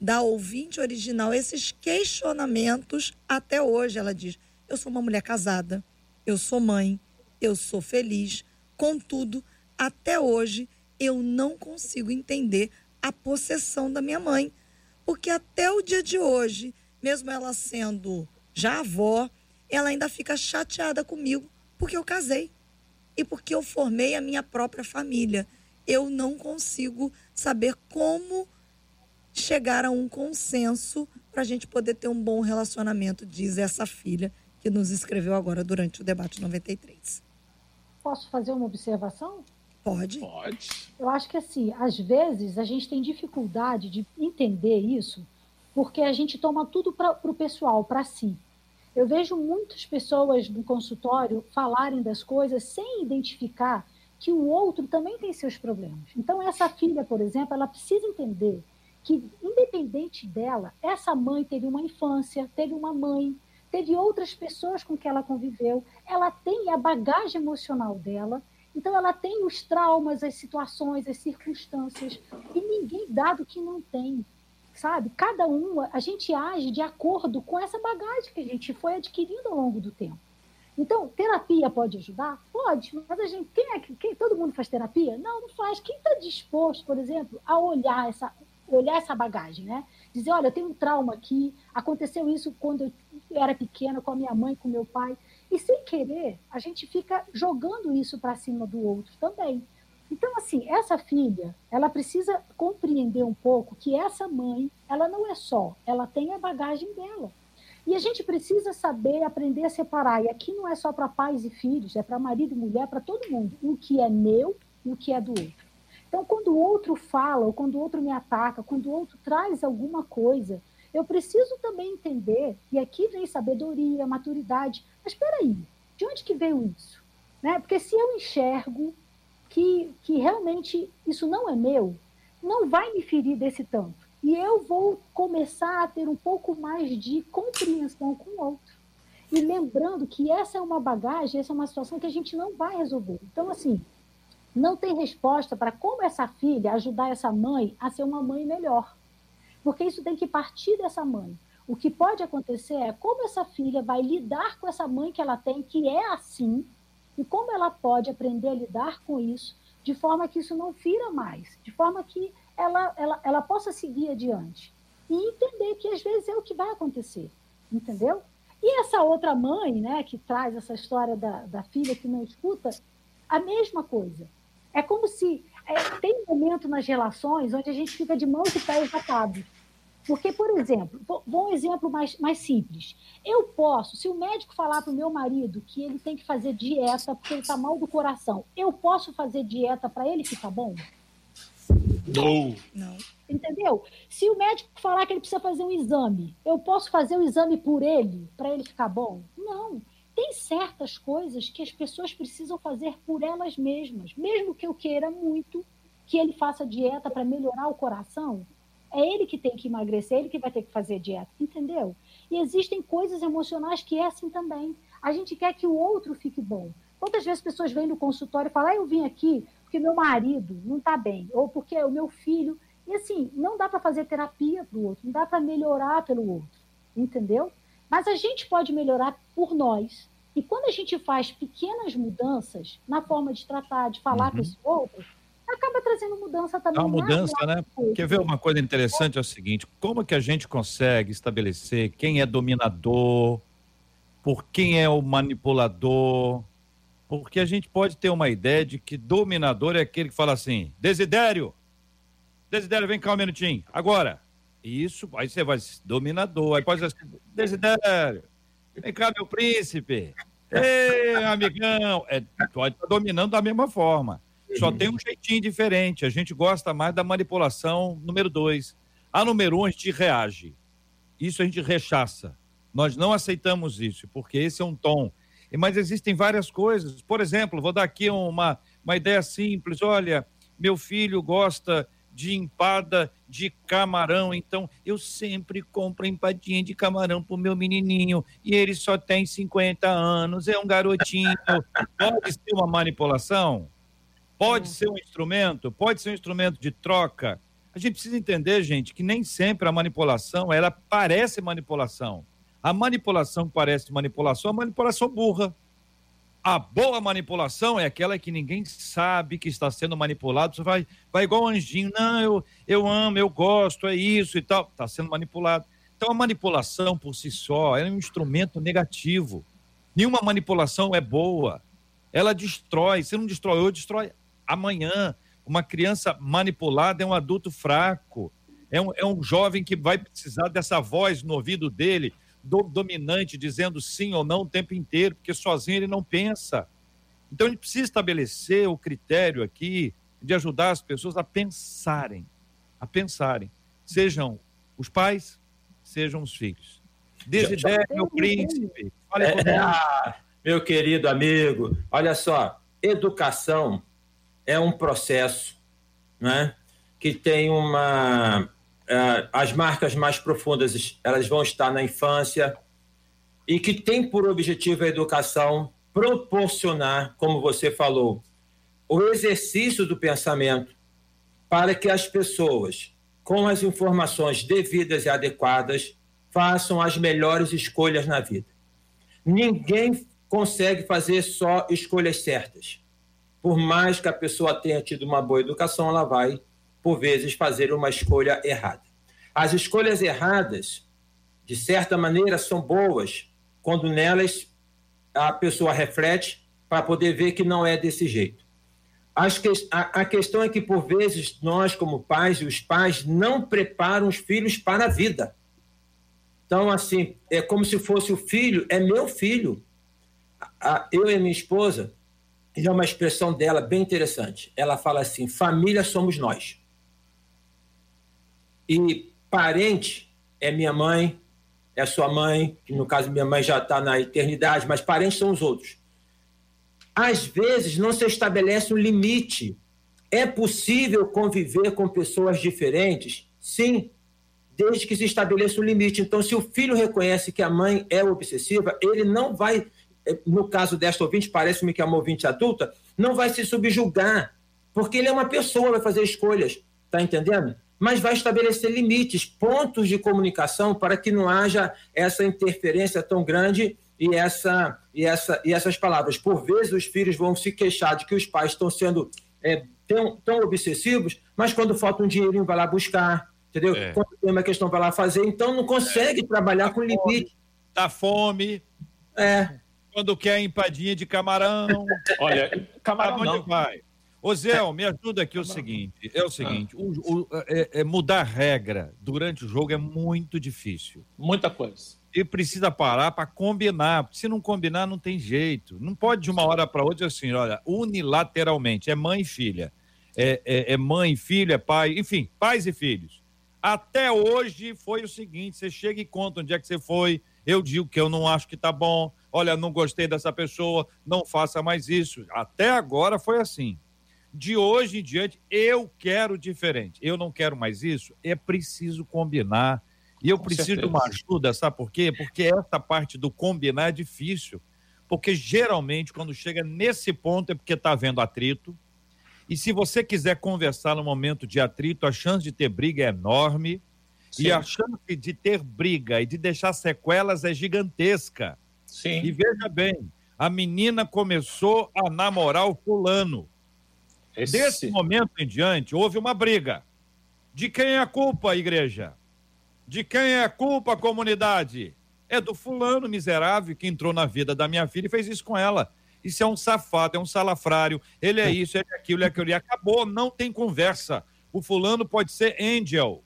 da ouvinte original, esses questionamentos até hoje. Ela diz: eu sou uma mulher casada, eu sou mãe, eu sou feliz. Contudo, até hoje eu não consigo entender a possessão da minha mãe. Porque até o dia de hoje, mesmo ela sendo já avó, ela ainda fica chateada comigo porque eu casei e porque eu formei a minha própria família. Eu não consigo saber como chegar a um consenso para a gente poder ter um bom relacionamento, diz essa filha que nos escreveu agora durante o debate 93. Posso fazer uma observação? Pode. Pode. Eu acho que assim, às vezes a gente tem dificuldade de entender isso, porque a gente toma tudo para o pessoal, para si. Eu vejo muitas pessoas no consultório falarem das coisas sem identificar que o outro também tem seus problemas. Então, essa filha, por exemplo, ela precisa entender que, independente dela, essa mãe teve uma infância, teve uma mãe, teve outras pessoas com que ela conviveu, ela tem a bagagem emocional dela então, ela tem os traumas, as situações, as circunstâncias, e ninguém dado que não tem, sabe? Cada um, a gente age de acordo com essa bagagem que a gente foi adquirindo ao longo do tempo. Então, terapia pode ajudar? Pode, mas a gente, quem é quem, todo mundo faz terapia? Não, não faz. Quem está disposto, por exemplo, a olhar essa, olhar essa bagagem, né? Dizer, olha, eu tenho um trauma aqui, aconteceu isso quando eu era pequena, com a minha mãe, com meu pai. E sem querer, a gente fica jogando isso para cima do outro também. Então, assim, essa filha, ela precisa compreender um pouco que essa mãe, ela não é só, ela tem a bagagem dela. E a gente precisa saber aprender a separar. E aqui não é só para pais e filhos, é para marido e mulher, para todo mundo. O que é meu e o que é do outro. Então, quando o outro fala, ou quando o outro me ataca, quando o outro traz alguma coisa eu preciso também entender, e aqui vem sabedoria, maturidade, mas espera aí, de onde que veio isso? Né? Porque se eu enxergo que, que realmente isso não é meu, não vai me ferir desse tanto. e eu vou começar a ter um pouco mais de compreensão com o outro. E lembrando que essa é uma bagagem, essa é uma situação que a gente não vai resolver. Então, assim, não tem resposta para como essa filha ajudar essa mãe a ser uma mãe melhor. Porque isso tem que partir dessa mãe. O que pode acontecer é como essa filha vai lidar com essa mãe que ela tem, que é assim, e como ela pode aprender a lidar com isso, de forma que isso não fira mais, de forma que ela, ela, ela possa seguir adiante. E entender que às vezes é o que vai acontecer, entendeu? E essa outra mãe, né, que traz essa história da, da filha que não escuta, a mesma coisa. É como se é, tem um momento nas relações onde a gente fica de mãos e pés atados. Porque, por exemplo, vou um exemplo mais, mais simples. Eu posso, se o médico falar para o meu marido que ele tem que fazer dieta porque ele está mal do coração, eu posso fazer dieta para ele ficar bom? Não. Não. Entendeu? Se o médico falar que ele precisa fazer um exame, eu posso fazer o exame por ele, para ele ficar bom? Não. Tem certas coisas que as pessoas precisam fazer por elas mesmas. Mesmo que eu queira muito que ele faça dieta para melhorar o coração, é ele que tem que emagrecer, é ele que vai ter que fazer dieta, entendeu? E existem coisas emocionais que é assim também. A gente quer que o outro fique bom. Quantas vezes pessoas vêm no consultório e falam, ah, eu vim aqui porque meu marido não está bem, ou porque o meu filho. E assim, não dá para fazer terapia para o outro, não dá para melhorar pelo outro, entendeu? Mas a gente pode melhorar por nós. E quando a gente faz pequenas mudanças na forma de tratar, de falar uhum. com esse outro, acaba trazendo mudança também. É uma mudança, né? Quer ver uma coisa interessante? É o seguinte: como que a gente consegue estabelecer quem é dominador, por quem é o manipulador? Porque a gente pode ter uma ideia de que dominador é aquele que fala assim: Desidério, Desidério, vem cá um minutinho, agora. Isso, aí você vai, dominador, aí pode ser assim, Desidério, vem cá, meu príncipe. Ei, amigão. É, pode estar dominando da mesma forma. Só tem um jeitinho diferente. A gente gosta mais da manipulação número dois. A número um, a gente reage. Isso a gente rechaça. Nós não aceitamos isso, porque esse é um tom. Mas existem várias coisas. Por exemplo, vou dar aqui uma, uma ideia simples. Olha, meu filho gosta de empada de camarão, então eu sempre compro empadinha de camarão pro meu menininho e ele só tem 50 anos, é um garotinho. Pode ser uma manipulação? Pode ser um instrumento, pode ser um instrumento de troca. A gente precisa entender, gente, que nem sempre a manipulação, ela parece manipulação. A manipulação parece manipulação, a manipulação burra. A boa manipulação é aquela que ninguém sabe que está sendo manipulado. Você vai, vai igual um anjinho. Não, eu, eu amo, eu gosto, é isso e tal. Está sendo manipulado. Então, a manipulação por si só é um instrumento negativo. Nenhuma manipulação é boa. Ela destrói. Se não destrói hoje, destrói amanhã. Uma criança manipulada é um adulto fraco, é um, é um jovem que vai precisar dessa voz no ouvido dele, do, dominante, dizendo sim ou não o tempo inteiro, porque sozinho ele não pensa. Então a gente precisa estabelecer o critério aqui de ajudar as pessoas a pensarem, a sejam os pais, sejam os filhos. Desidério, meu príncipe. Fale é, ah, meu querido amigo, olha só, educação é um processo né, que tem uma. Uh, as marcas mais profundas elas vão estar na infância e que tem por objetivo a educação proporcionar, como você falou, o exercício do pensamento para que as pessoas, com as informações devidas e adequadas, façam as melhores escolhas na vida. Ninguém consegue fazer só escolhas certas por mais que a pessoa tenha tido uma boa educação, ela vai, por vezes, fazer uma escolha errada. As escolhas erradas, de certa maneira, são boas quando nelas a pessoa reflete para poder ver que não é desse jeito. Que, a, a questão é que, por vezes, nós, como pais e os pais, não preparam os filhos para a vida. Então, assim, é como se fosse o filho, é meu filho. Eu e minha esposa, é uma expressão dela bem interessante. Ela fala assim: família somos nós. E parente é minha mãe, é sua mãe, que no caso minha mãe já está na eternidade, mas parentes são os outros. Às vezes não se estabelece um limite. É possível conviver com pessoas diferentes? Sim, desde que se estabeleça um limite. Então, se o filho reconhece que a mãe é obsessiva, ele não vai, eh, no caso desta ouvinte, parece-me que é uma ouvinte adulta, não vai se subjugar, porque ele é uma pessoa, vai fazer escolhas, tá entendendo? Mas vai estabelecer limites, pontos de comunicação para que não haja essa interferência tão grande e, essa, e, essa, e essas palavras. Por vezes os filhos vão se queixar de que os pais estão sendo é, tão, tão obsessivos, mas quando falta um dinheirinho vai lá buscar, entendeu? É. Quando tem uma questão vai lá fazer, então não consegue é. trabalhar com limite. Dá fome. É. Quando quer empadinha de camarão. Olha, camarão não. vai. Ô Zé, me ajuda aqui o seguinte, é o seguinte, o, o, é, é mudar regra durante o jogo é muito difícil. Muita coisa e precisa parar para combinar. Se não combinar, não tem jeito. Não pode de uma hora para outra assim, olha, unilateralmente. É mãe e filha. É, é, é mãe, filho, é pai, enfim, pais e filhos. Até hoje foi o seguinte: você chega e conta onde é que você foi. Eu digo que eu não acho que tá bom. Olha, não gostei dessa pessoa, não faça mais isso. Até agora foi assim. De hoje em diante, eu quero diferente. Eu não quero mais isso. É preciso combinar e eu Com preciso certeza. de uma ajuda, sabe por quê? Porque essa parte do combinar é difícil. Porque geralmente, quando chega nesse ponto, é porque está havendo atrito. E se você quiser conversar no momento de atrito, a chance de ter briga é enorme. Sim. E a chance de ter briga e de deixar sequelas é gigantesca. Sim. E veja bem, a menina começou a namorar o fulano. Esse... Desse momento em diante, houve uma briga. De quem é a culpa, igreja? De quem é a culpa, comunidade? É do fulano miserável que entrou na vida da minha filha e fez isso com ela. Isso é um safado, é um salafrário. Ele é isso, ele é aquilo, ele é aquilo. E acabou, não tem conversa. O fulano pode ser angel.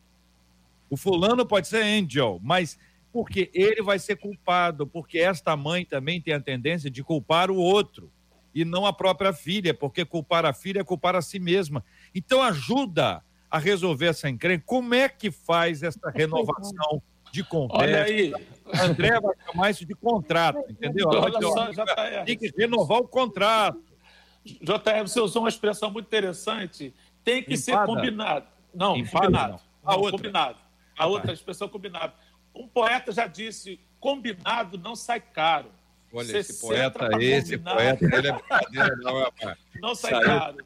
O fulano pode ser angel, mas porque ele vai ser culpado, porque esta mãe também tem a tendência de culpar o outro e não a própria filha, porque culpar a filha é culpar a si mesma. Então ajuda a resolver essa encrenca. Como é que faz essa renovação de conversa? Olha aí. André vai chamar isso de contrato, entendeu? Olha só, JR. Tem que renovar o contrato. JR, você usou uma expressão muito interessante. Tem que Empada. ser combinado. Não, Empada, combinado. Não. A não, outra. Combinado. A ah, outra expressão combinado. Um poeta já disse: combinado não sai caro. Olha, esse poeta, esse poeta, ele é brincadeira, não, rapaz. Não sai Saiu. caro.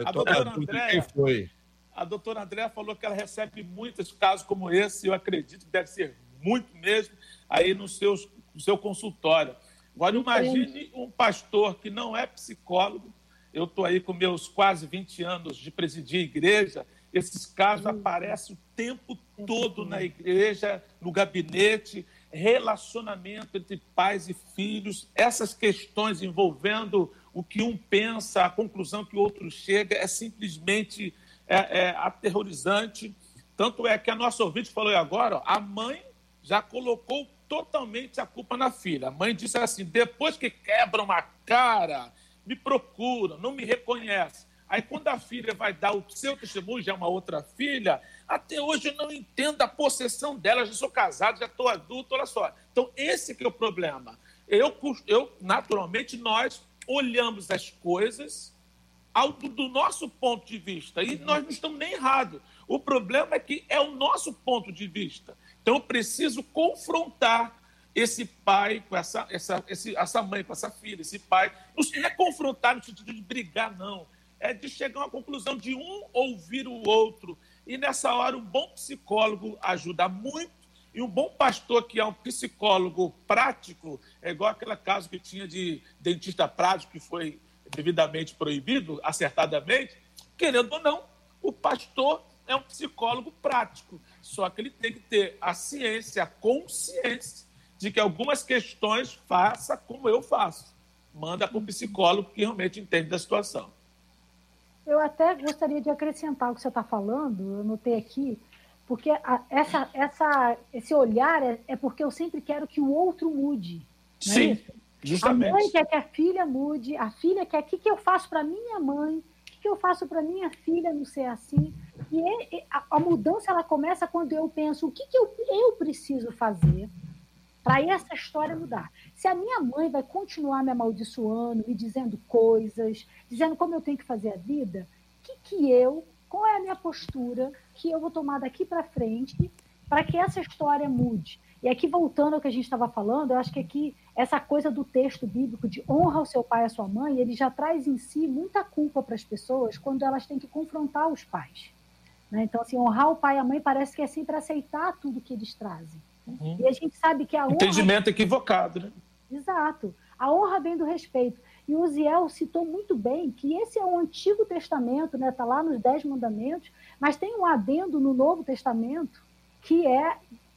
Eu a doutora Andréia, foi. A doutora Andréa falou que ela recebe muitos casos como esse, eu acredito que deve ser muito mesmo, aí no, seus, no seu consultório. Agora, imagine um pastor que não é psicólogo, eu estou aí com meus quase 20 anos de presidir igreja, esses casos aparecem o tempo todo na igreja, no gabinete, relacionamento entre pais e filhos, essas questões envolvendo o que um pensa, a conclusão que o outro chega, é simplesmente é, é aterrorizante. Tanto é que a nossa ouvinte falou agora, ó, a mãe já colocou totalmente a culpa na filha. A mãe disse assim: depois que quebram a cara, me procuram, não me reconhece. Aí, quando a filha vai dar o seu testemunho, já é uma outra filha, até hoje eu não entendo a possessão dela. Já sou casado, já estou adulto, olha só. Então, esse que é o problema. Eu, eu naturalmente, nós olhamos as coisas ao, do nosso ponto de vista. E nós não estamos nem errados. O problema é que é o nosso ponto de vista. Então, eu preciso confrontar esse pai com essa, essa, essa mãe com essa filha, esse pai. Não é confrontar no sentido de brigar, não. É de chegar a uma conclusão de um ouvir o outro. E nessa hora, um bom psicólogo ajuda muito. E um bom pastor, que é um psicólogo prático, é igual aquele caso que tinha de dentista prático que foi devidamente proibido, acertadamente, querendo ou não, o pastor é um psicólogo prático. Só que ele tem que ter a ciência, a consciência de que algumas questões faça como eu faço. Manda para o psicólogo que realmente entende da situação. Eu até gostaria de acrescentar o que você está falando, eu notei aqui, porque a, essa, essa, esse olhar é, é, porque eu sempre quero que o outro mude. É Sim. É Justamente. A mãe quer que a filha mude, a filha quer o que, que eu faço para minha mãe, o que, que eu faço para minha filha não ser assim. E a, a, mudança ela começa quando eu penso o que, que eu, eu preciso fazer para essa história mudar. Se a minha mãe vai continuar me amaldiçoando, me dizendo coisas, dizendo como eu tenho que fazer a vida, que, que eu, qual é a minha postura que eu vou tomar daqui para frente para que essa história mude. E aqui, voltando ao que a gente estava falando, eu acho que aqui, essa coisa do texto bíblico de honra o seu pai e a sua mãe, ele já traz em si muita culpa para as pessoas quando elas têm que confrontar os pais. Né? Então, assim, honrar o pai e a mãe parece que é sempre aceitar tudo que eles trazem. Uhum. E a gente sabe que a honra. Entendimento equivocado, né? Exato. A honra vem do respeito. E o Ziel citou muito bem que esse é o Antigo Testamento, né? Está lá nos Dez Mandamentos, mas tem um adendo no Novo Testamento que é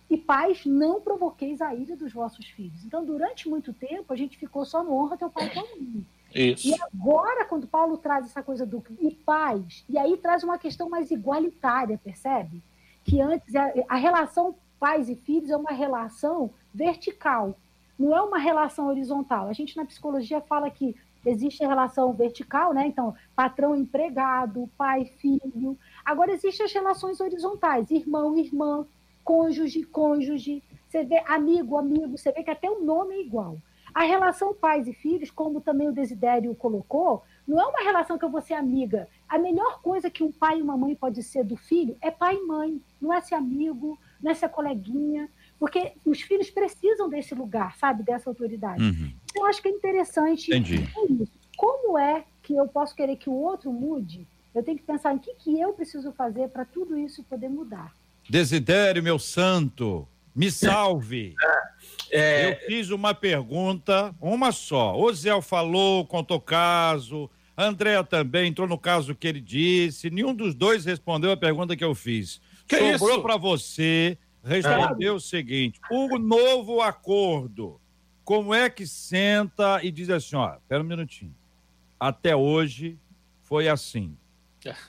e pais, não provoqueis a ira dos vossos filhos. Então, durante muito tempo, a gente ficou só no honra teu pai e tua mãe. Isso. E agora, quando Paulo traz essa coisa do e pais, e aí traz uma questão mais igualitária, percebe? Que antes a, a relação pais e filhos é uma relação vertical, não é uma relação horizontal. A gente na psicologia fala que existe a relação vertical, né? Então, patrão empregado, pai, filho. Agora existem as relações horizontais, irmão, irmã, cônjuge, cônjuge, você vê amigo, amigo, você vê que até o nome é igual. A relação pais e filhos, como também o Desidério colocou, não é uma relação que eu vou ser amiga. A melhor coisa que um pai e uma mãe pode ser do filho é pai e mãe, não é ser amigo, é ser coleguinha, porque os filhos precisam desse lugar, sabe, dessa autoridade. Uhum. Então, eu acho que é interessante Entendi. isso. Como é que eu posso querer que o outro mude? Eu tenho que pensar em que, que eu preciso fazer para tudo isso poder mudar. Desidério, meu santo, me salve. É... Eu fiz uma pergunta, uma só. O Zé falou, contou caso. A Andréa também entrou no caso que ele disse. Nenhum dos dois respondeu a pergunta que eu fiz. Que Sobrou para você responder é. o seguinte: o novo acordo, como é que senta e diz assim, ó, pera um minutinho. Até hoje foi assim.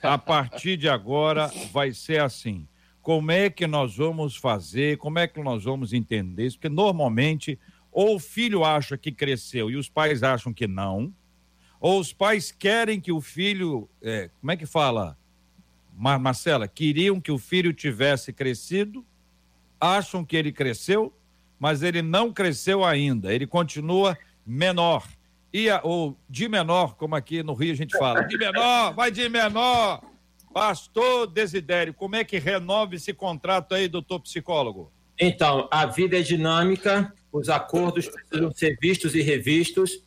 A partir de agora vai ser assim como é que nós vamos fazer, como é que nós vamos entender isso, porque normalmente ou o filho acha que cresceu e os pais acham que não, ou os pais querem que o filho, é, como é que fala, Mar Marcela, queriam que o filho tivesse crescido, acham que ele cresceu, mas ele não cresceu ainda, ele continua menor. E a, ou de menor, como aqui no Rio a gente fala, de menor, vai de menor. Pastor Desidério, como é que renova esse contrato aí, doutor psicólogo? Então, a vida é dinâmica, os acordos precisam ser vistos e revistos,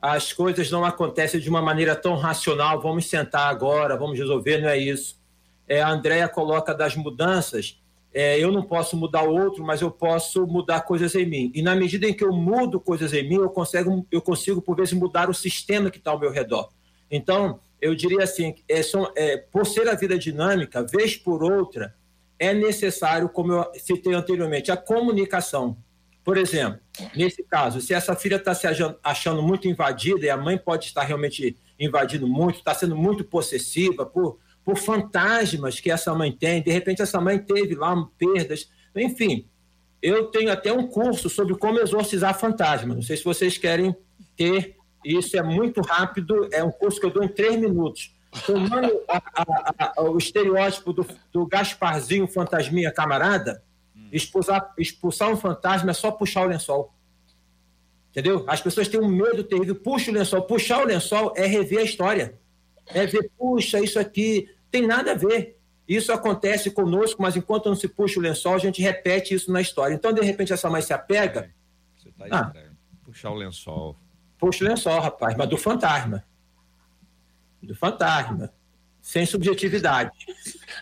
as coisas não acontecem de uma maneira tão racional, vamos sentar agora, vamos resolver, não é isso. É, a Andrea coloca das mudanças, é, eu não posso mudar o outro, mas eu posso mudar coisas em mim. E na medida em que eu mudo coisas em mim, eu consigo, eu consigo por vezes, mudar o sistema que está ao meu redor. Então, eu diria assim, é, são, é, por ser a vida dinâmica, vez por outra, é necessário, como eu citei anteriormente, a comunicação. Por exemplo, nesse caso, se essa filha está se achando muito invadida e a mãe pode estar realmente invadindo muito, está sendo muito possessiva por, por fantasmas que essa mãe tem, de repente essa mãe teve lá perdas, enfim. Eu tenho até um curso sobre como exorcizar fantasmas. Não sei se vocês querem ter isso é muito rápido, é um curso que eu dou em três minutos. Tomando a, a, a, o estereótipo do, do Gasparzinho fantasminha camarada, expulsar, expulsar um fantasma é só puxar o lençol. Entendeu? As pessoas têm um medo terrível. Puxa o lençol. Puxar o lençol é rever a história. É ver, puxa, isso aqui tem nada a ver. Isso acontece conosco, mas enquanto não se puxa o lençol, a gente repete isso na história. Então, de repente, essa mãe se apega. Você tá aí, ah, puxar o lençol. Puxa o lençol, rapaz, mas do fantasma. Do fantasma. Sem subjetividade.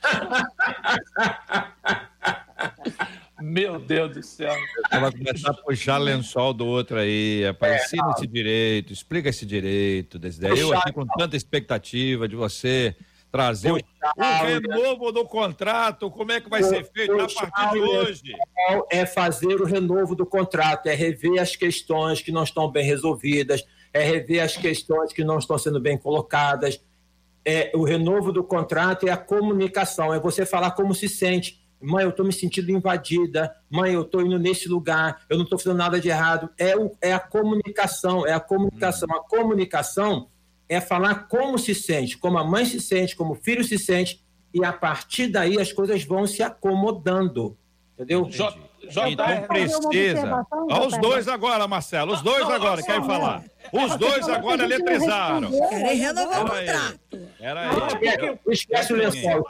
Meu Deus do céu. Ela começar a puxar lençol do outro aí. Rapaz, é, ensina esse direito, explica esse direito. Desse Eu aqui com tanta expectativa de você trazer Puxa, o renovo do contrato, como é que vai ser feito a partir de hoje? É fazer o renovo do contrato, é rever as questões que não estão bem resolvidas, é rever as questões que não estão sendo bem colocadas. É, o renovo do contrato é a comunicação, é você falar como se sente. Mãe, eu estou me sentindo invadida. Mãe, eu estou indo nesse lugar. Eu não estou fazendo nada de errado. É, o, é a comunicação, é a comunicação. Hum. A comunicação é falar como se sente, como a mãe se sente, como o filho se sente, e a partir daí as coisas vão se acomodando. Entendeu? J, J, então precisa. Olha os dois agora, Marcelo. Os dois agora querem falar. Os dois agora eletrizaram. Querem renovar o contrato. Era aí. Esquece o lençol.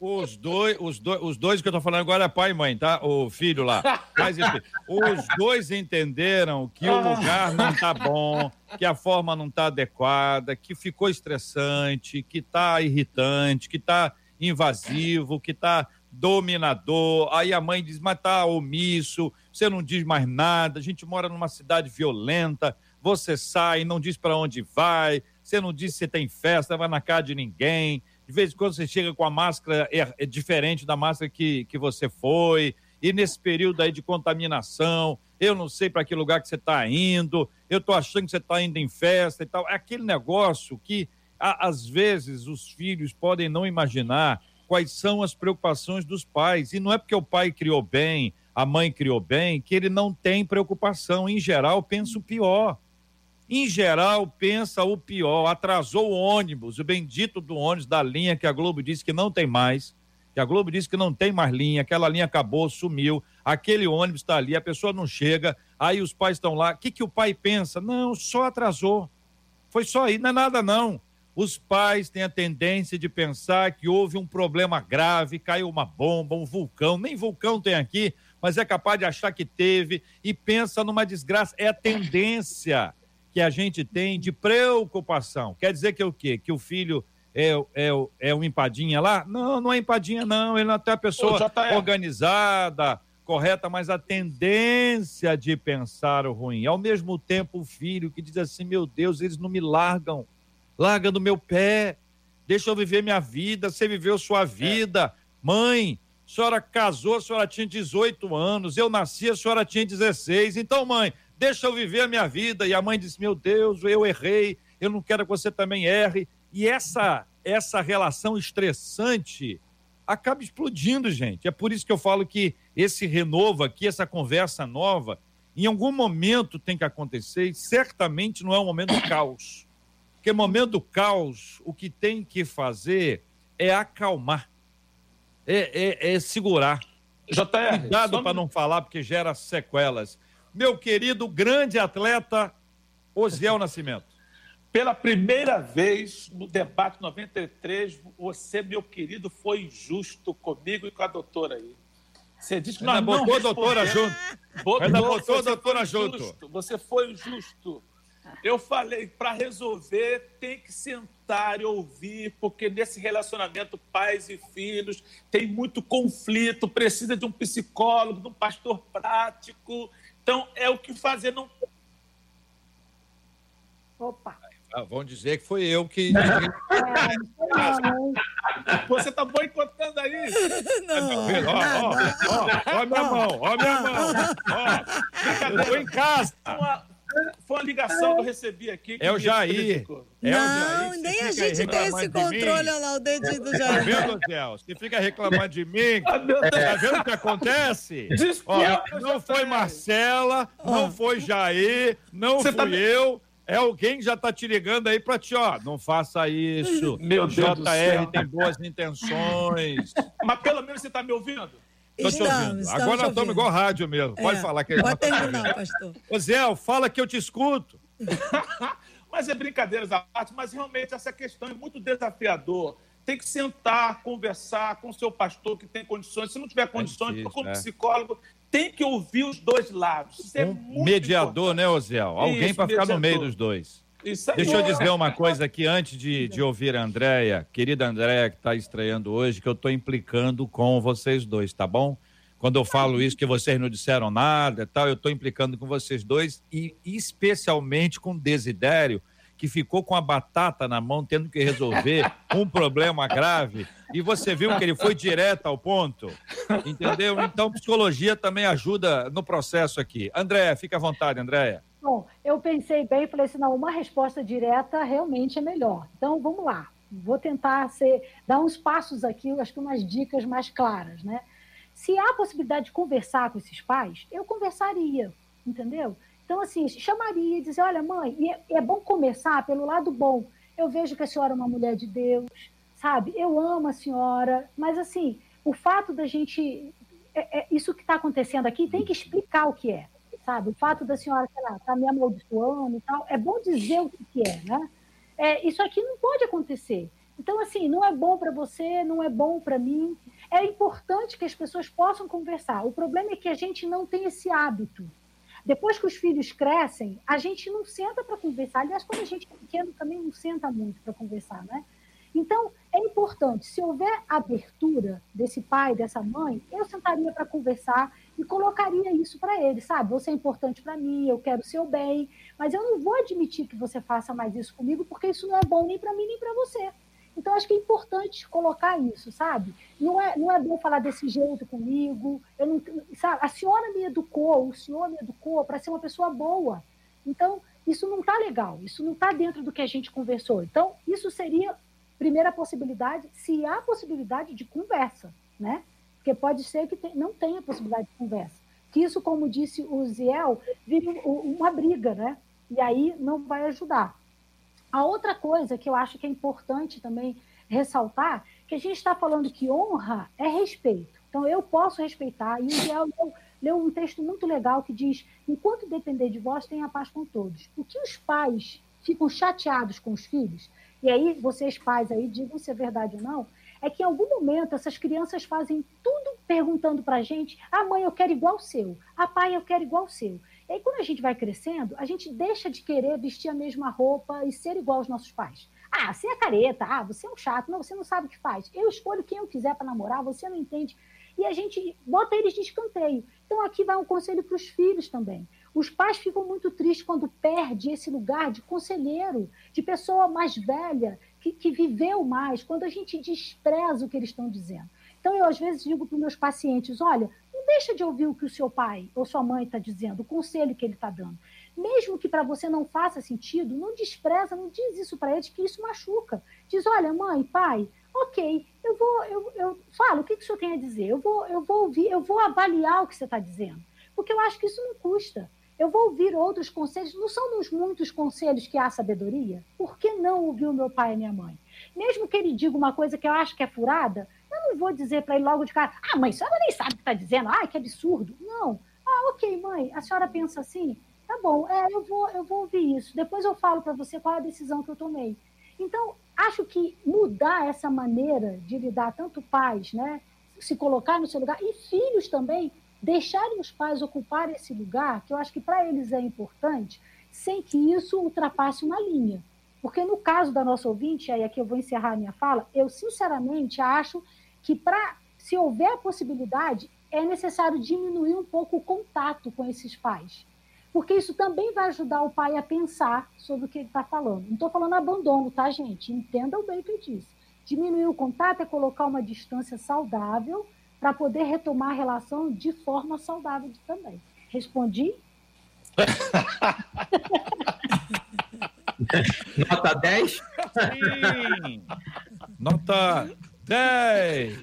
Os dois, os dois, os dois que eu tô falando agora é pai e mãe, tá? O filho lá. Mas enfim, os dois entenderam que o lugar não tá bom, que a forma não tá adequada, que ficou estressante, que tá irritante, que tá invasivo, que tá dominador. Aí a mãe diz: Mas tá omisso, você não diz mais nada. A gente mora numa cidade violenta. Você sai, não diz para onde vai, você não diz se tem festa, vai na casa de ninguém. De vez em quando você chega com a máscara é, é diferente da máscara que, que você foi. E nesse período aí de contaminação, eu não sei para que lugar que você está indo, eu estou achando que você está indo em festa e tal. É aquele negócio que, a, às vezes, os filhos podem não imaginar quais são as preocupações dos pais. E não é porque o pai criou bem, a mãe criou bem, que ele não tem preocupação. Em geral, pensa o pior. Em geral, pensa o pior. Atrasou o ônibus, o bendito do ônibus da linha que a Globo disse que não tem mais. Que a Globo disse que não tem mais linha, aquela linha acabou, sumiu. Aquele ônibus está ali, a pessoa não chega, aí os pais estão lá. O que, que o pai pensa? Não, só atrasou. Foi só aí, não é nada não os pais têm a tendência de pensar que houve um problema grave, caiu uma bomba, um vulcão, nem vulcão tem aqui, mas é capaz de achar que teve e pensa numa desgraça. É a tendência que a gente tem de preocupação. Quer dizer que é o quê? Que o filho é, é, é um empadinha lá? Não, não é empadinha, não. Ele não é até a pessoa organizada, correta, mas a tendência de pensar o ruim. Ao mesmo tempo, o filho que diz assim: meu Deus, eles não me largam larga do meu pé, deixa eu viver minha vida, você viveu sua é. vida. É. Mãe, a senhora casou, a senhora tinha 18 anos, eu nasci, a senhora tinha 16. Então, mãe, deixa eu viver a minha vida. E a mãe disse: Meu Deus, eu errei, eu não quero que você também erre. E essa, essa relação estressante acaba explodindo, gente. É por isso que eu falo que esse renovo aqui, essa conversa nova, em algum momento tem que acontecer e certamente não é um momento de caos. Porque momento do caos, o que tem que fazer é acalmar, é, é, é segurar. JR, Cuidado para não falar, porque gera sequelas. Meu querido grande atleta, Osiel Nascimento. Pela primeira vez no debate 93, você, meu querido, foi injusto comigo e com a doutora aí. Você disse que nós Ainda não botou a doutora junto. Botou, Ainda botou a doutora junto. Você foi injusto. Eu falei, para resolver, tem que sentar e ouvir, porque nesse relacionamento, pais e filhos, tem muito conflito, precisa de um psicólogo, de um pastor prático. Então, é o que fazer. Não... Opa! Ah, vão dizer que foi eu que. Você está boicotando aí? Não. Ó, ó, ó, ó, minha mão, ó, minha mão. Ó, eu estou em casa. Uma ligação que eu recebi aqui. É o Jair. É não, o Jair nem a gente tem esse controle, olha lá, o dedinho do Jair. Tá vendo, Zé? Você fica reclamando de mim. Ah, tá vendo o que acontece? Ó, não foi Marcela, não foi Jair, não Você fui tá... eu. É alguém que já tá te ligando aí pra ti, ó. Não faça isso. Meu Deus JR tem boas intenções. Mas pelo menos você tá me ouvindo? Tô te ouvindo. Agora nós estamos igual rádio mesmo. Pode é, falar que Pode terminar, pastor. Ô Zé, fala que eu te escuto. mas é brincadeiras à parte, mas realmente essa questão é muito desafiador. Tem que sentar, conversar com o seu pastor que tem condições. Se não tiver condições, é procura um psicólogo. Tem que ouvir os dois lados. Isso é um mediador, importante. né, Oziel? Alguém para ficar no meio dos dois. Deixa eu dizer uma coisa aqui antes de, de ouvir a Andréia, querida Andréia, que está estreando hoje, que eu estou implicando com vocês dois, tá bom? Quando eu falo isso, que vocês não disseram nada e tal, eu estou implicando com vocês dois e especialmente com o Desidério, que ficou com a batata na mão, tendo que resolver um problema grave. E você viu que ele foi direto ao ponto, entendeu? Então, psicologia também ajuda no processo aqui. Andréia, fica à vontade, Andréia. Bom, eu pensei bem falei assim, não, uma resposta direta realmente é melhor. Então, vamos lá. Vou tentar ser, dar uns passos aqui, acho que umas dicas mais claras, né? Se há possibilidade de conversar com esses pais, eu conversaria, entendeu? Então, assim, chamaria e dizer, olha, mãe, é, é bom começar pelo lado bom. Eu vejo que a senhora é uma mulher de Deus, sabe? Eu amo a senhora, mas assim, o fato da gente. É, é, isso que está acontecendo aqui tem que explicar o que é, sabe? O fato da senhora, sei lá, tá me amaldiçoando e tal, é bom dizer o que, é, né? É, isso aqui não pode acontecer. Então, assim, não é bom para você, não é bom para mim. É importante que as pessoas possam conversar. O problema é que a gente não tem esse hábito. Depois que os filhos crescem, a gente não senta para conversar. Aliás, quando a gente é pequeno, também não senta muito para conversar, né? Então, é importante, se houver abertura desse pai, dessa mãe, eu sentaria para conversar e colocaria isso para ele, sabe? Você é importante para mim, eu quero o seu bem, mas eu não vou admitir que você faça mais isso comigo, porque isso não é bom nem para mim nem para você. Então, acho que é importante colocar isso, sabe? Não é, não é bom falar desse jeito comigo. Eu não, sabe? A senhora me educou, o senhor me educou para ser uma pessoa boa. Então, isso não está legal, isso não está dentro do que a gente conversou. Então, isso seria primeira possibilidade, se há possibilidade de conversa, né? Porque pode ser que tem, não tenha possibilidade de conversa. Que isso, como disse o Ziel, vire uma briga, né? E aí não vai ajudar. A outra coisa que eu acho que é importante também ressaltar, que a gente está falando que honra é respeito. Então, eu posso respeitar, e o Israel leu, leu um texto muito legal que diz: enquanto depender de vós, tenha paz com todos. O que os pais ficam chateados com os filhos, e aí vocês pais aí digam se é verdade ou não, é que em algum momento essas crianças fazem tudo perguntando para a gente: ah, mãe, eu quero igual o seu, ah, pai, eu quero igual o seu. E aí, quando a gente vai crescendo, a gente deixa de querer vestir a mesma roupa e ser igual aos nossos pais. Ah, você é careta, ah, você é um chato, não, você não sabe o que faz. Eu escolho quem eu quiser para namorar, você não entende. E a gente bota eles de escanteio. Então, aqui vai um conselho para os filhos também. Os pais ficam muito tristes quando perde esse lugar de conselheiro, de pessoa mais velha, que, que viveu mais, quando a gente despreza o que eles estão dizendo. Então, eu às vezes digo para os meus pacientes: olha, não deixa de ouvir o que o seu pai ou sua mãe está dizendo, o conselho que ele está dando. Mesmo que para você não faça sentido, não despreza, não diz isso para eles, que isso machuca. Diz: olha, mãe, pai, ok, eu vou, eu, eu falo, o que, que o senhor tem a dizer? Eu vou, eu vou ouvir, eu vou avaliar o que você está dizendo. Porque eu acho que isso não custa. Eu vou ouvir outros conselhos, não são nos muitos conselhos que há sabedoria? Por que não ouvir o meu pai e minha mãe? Mesmo que ele diga uma coisa que eu acho que é furada, eu não vou dizer para ele logo de cara, ah, mãe, a senhora nem sabe o que está dizendo, ah, que absurdo. Não. Ah, ok, mãe, a senhora pensa assim? Tá bom, é, eu vou, eu vou ouvir isso. Depois eu falo para você qual é a decisão que eu tomei. Então, acho que mudar essa maneira de lidar, tanto pais, né, se colocar no seu lugar, e filhos também, deixarem os pais ocuparem esse lugar, que eu acho que para eles é importante, sem que isso ultrapasse uma linha. Porque no caso da nossa ouvinte, aí aqui eu vou encerrar a minha fala, eu sinceramente acho que para se houver a possibilidade, é necessário diminuir um pouco o contato com esses pais. Porque isso também vai ajudar o pai a pensar sobre o que ele está falando. Não estou falando abandono, tá, gente? Entendam bem o que eu disse. Diminuir o contato é colocar uma distância saudável para poder retomar a relação de forma saudável também. Respondi? Nota 10? Sim! Nota 10!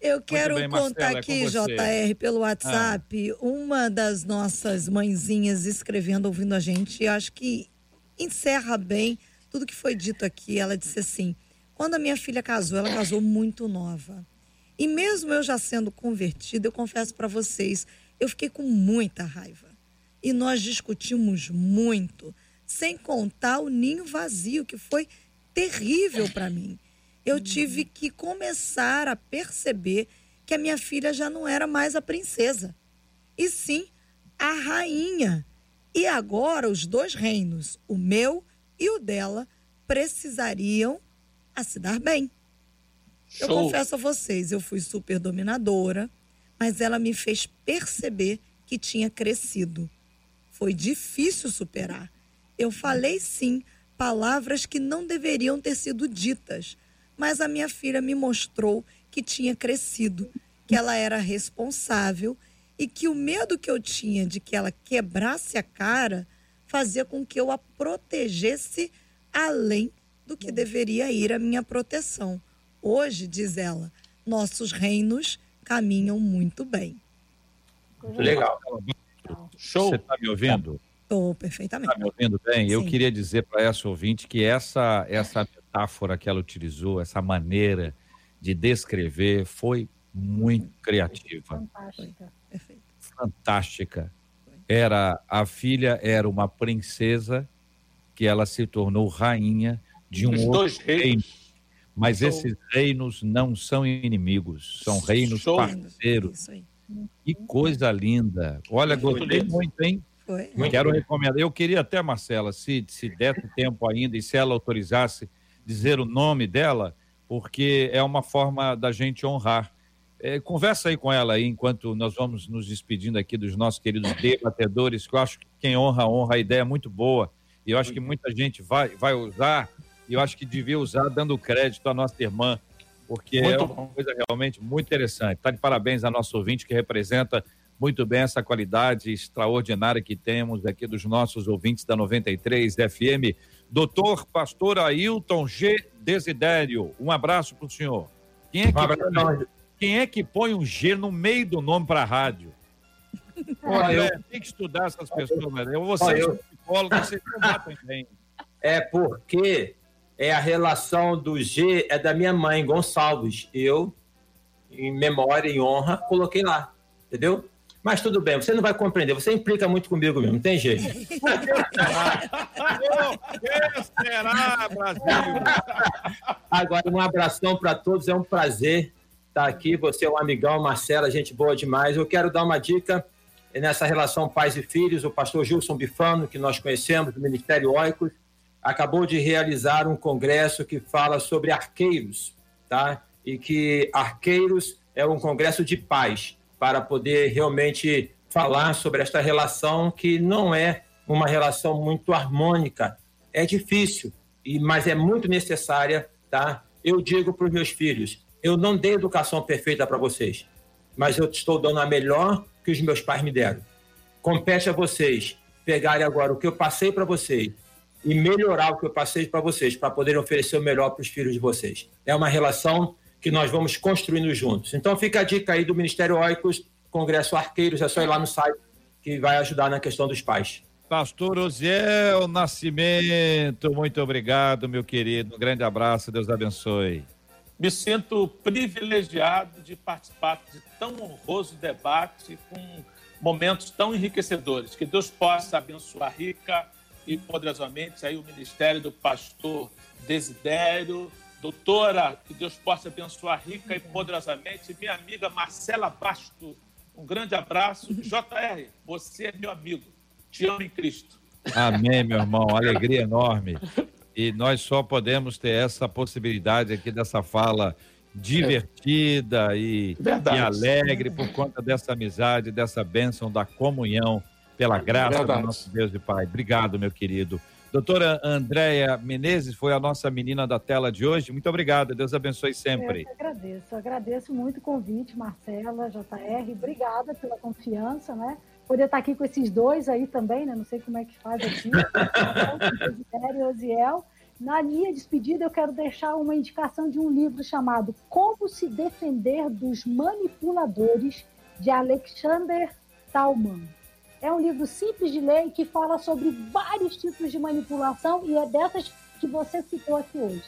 Eu quero bem, contar Marcela, é aqui, é JR, pelo WhatsApp, ah. uma das nossas mãezinhas escrevendo, ouvindo a gente, e acho que encerra bem tudo que foi dito aqui. Ela disse assim: quando a minha filha casou, ela casou muito nova. E mesmo eu já sendo convertida, eu confesso para vocês, eu fiquei com muita raiva. E nós discutimos muito, sem contar o ninho vazio, que foi terrível para mim eu tive que começar a perceber que a minha filha já não era mais a princesa, e sim a rainha. E agora os dois reinos, o meu e o dela, precisariam a se dar bem. Show. Eu confesso a vocês, eu fui super dominadora, mas ela me fez perceber que tinha crescido. Foi difícil superar. Eu falei sim palavras que não deveriam ter sido ditas, mas a minha filha me mostrou que tinha crescido, que ela era responsável e que o medo que eu tinha de que ela quebrasse a cara fazia com que eu a protegesse além do que deveria ir a minha proteção. Hoje, diz ela, nossos reinos caminham muito bem. Muito legal. Show. Você está me ouvindo? Estou perfeitamente. Está me ouvindo bem? Sim. Eu queria dizer para essa ouvinte que essa, essa metáfora que ela utilizou, essa maneira de descrever foi muito criativa. Fantástica. Fantástica. Era a filha era uma princesa que ela se tornou rainha de um Os outro dois reino. Mas Show. esses reinos não são inimigos, são reinos Show. parceiros. Isso aí. Que coisa linda. Olha, gostei muito, hein? Foi. Quero recomendar. Eu queria até, Marcela, se, se desse tempo ainda e se ela autorizasse dizer o nome dela, porque é uma forma da gente honrar. É, conversa aí com ela aí, enquanto nós vamos nos despedindo aqui dos nossos queridos debatedores, que eu acho que quem honra, honra. A ideia é muito boa. E eu acho que muita gente vai, vai usar, e eu acho que devia usar dando crédito à nossa irmã, porque Muito é uma bom. coisa realmente muito interessante. Está de parabéns a nosso ouvinte que representa muito bem essa qualidade extraordinária que temos aqui dos nossos ouvintes da 93 FM. Doutor Pastor Ailton G. Desidério, um abraço para o senhor. Quem é, que põe, quem é que põe um G no meio do nome para a rádio? Olha, eu- É, tem que estudar essas pessoas? Eu vou ser Olha, eu- psicólogo, vocês não batem bem. É porque é a relação do G é da minha mãe, Gonçalves. Eu, em memória, em honra, coloquei lá. Entendeu? Mas tudo bem, você não vai compreender. Você implica muito comigo mesmo, não tem jeito. Que será, Brasil? Agora, um abração para todos. É um prazer estar aqui. Você é um amigão, Marcela, gente boa demais. Eu quero dar uma dica nessa relação pais e filhos. O pastor Gilson Bifano, que nós conhecemos, do Ministério Oicos, acabou de realizar um congresso que fala sobre arqueiros, tá? E que arqueiros é um congresso de paz para poder realmente falar sobre esta relação que não é uma relação muito harmônica. É difícil, e mas é muito necessária, tá? Eu digo para os meus filhos, eu não dei educação perfeita para vocês, mas eu estou dando a melhor que os meus pais me deram. Compete a vocês pegarem agora o que eu passei para vocês e melhorar o que eu passei para vocês, para poderem oferecer o melhor para os filhos de vocês. É uma relação que nós vamos construindo juntos. Então fica a dica aí do Ministério Oicos, Congresso Arqueiros, é só ir lá no site que vai ajudar na questão dos pais. Pastor Osiel Nascimento, muito obrigado, meu querido. Um grande abraço, Deus abençoe. Me sinto privilegiado de participar de tão honroso debate com momentos tão enriquecedores. Que Deus possa abençoar rica e poderosamente aí o ministério do pastor Desidério. Doutora, que Deus possa abençoar rica e poderosamente minha amiga Marcela Basto. Um grande abraço. JR, você é meu amigo. Te amo em Cristo. Amém, meu irmão. Alegria enorme. E nós só podemos ter essa possibilidade aqui dessa fala divertida e, e alegre por conta dessa amizade, dessa bênção da comunhão, pela graça Verdade. do nosso Deus e Pai. Obrigado, meu querido. Doutora Andréia Menezes foi a nossa menina da tela de hoje. Muito obrigado. Deus abençoe Eu sempre. que agradeço. Eu agradeço muito o convite, Marcela, JR. Obrigada pela confiança, né? Poder estar aqui com esses dois aí também, né? Não sei como é que faz aqui. Desidério e Osiel. Na minha despedida, eu quero deixar uma indicação de um livro chamado Como se Defender dos Manipuladores, de Alexander Talman. É um livro simples de ler e que fala sobre vários tipos de manipulação e é dessas que você citou aqui hoje.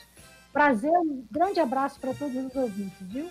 Prazer, um grande abraço para todos os ouvintes, viu?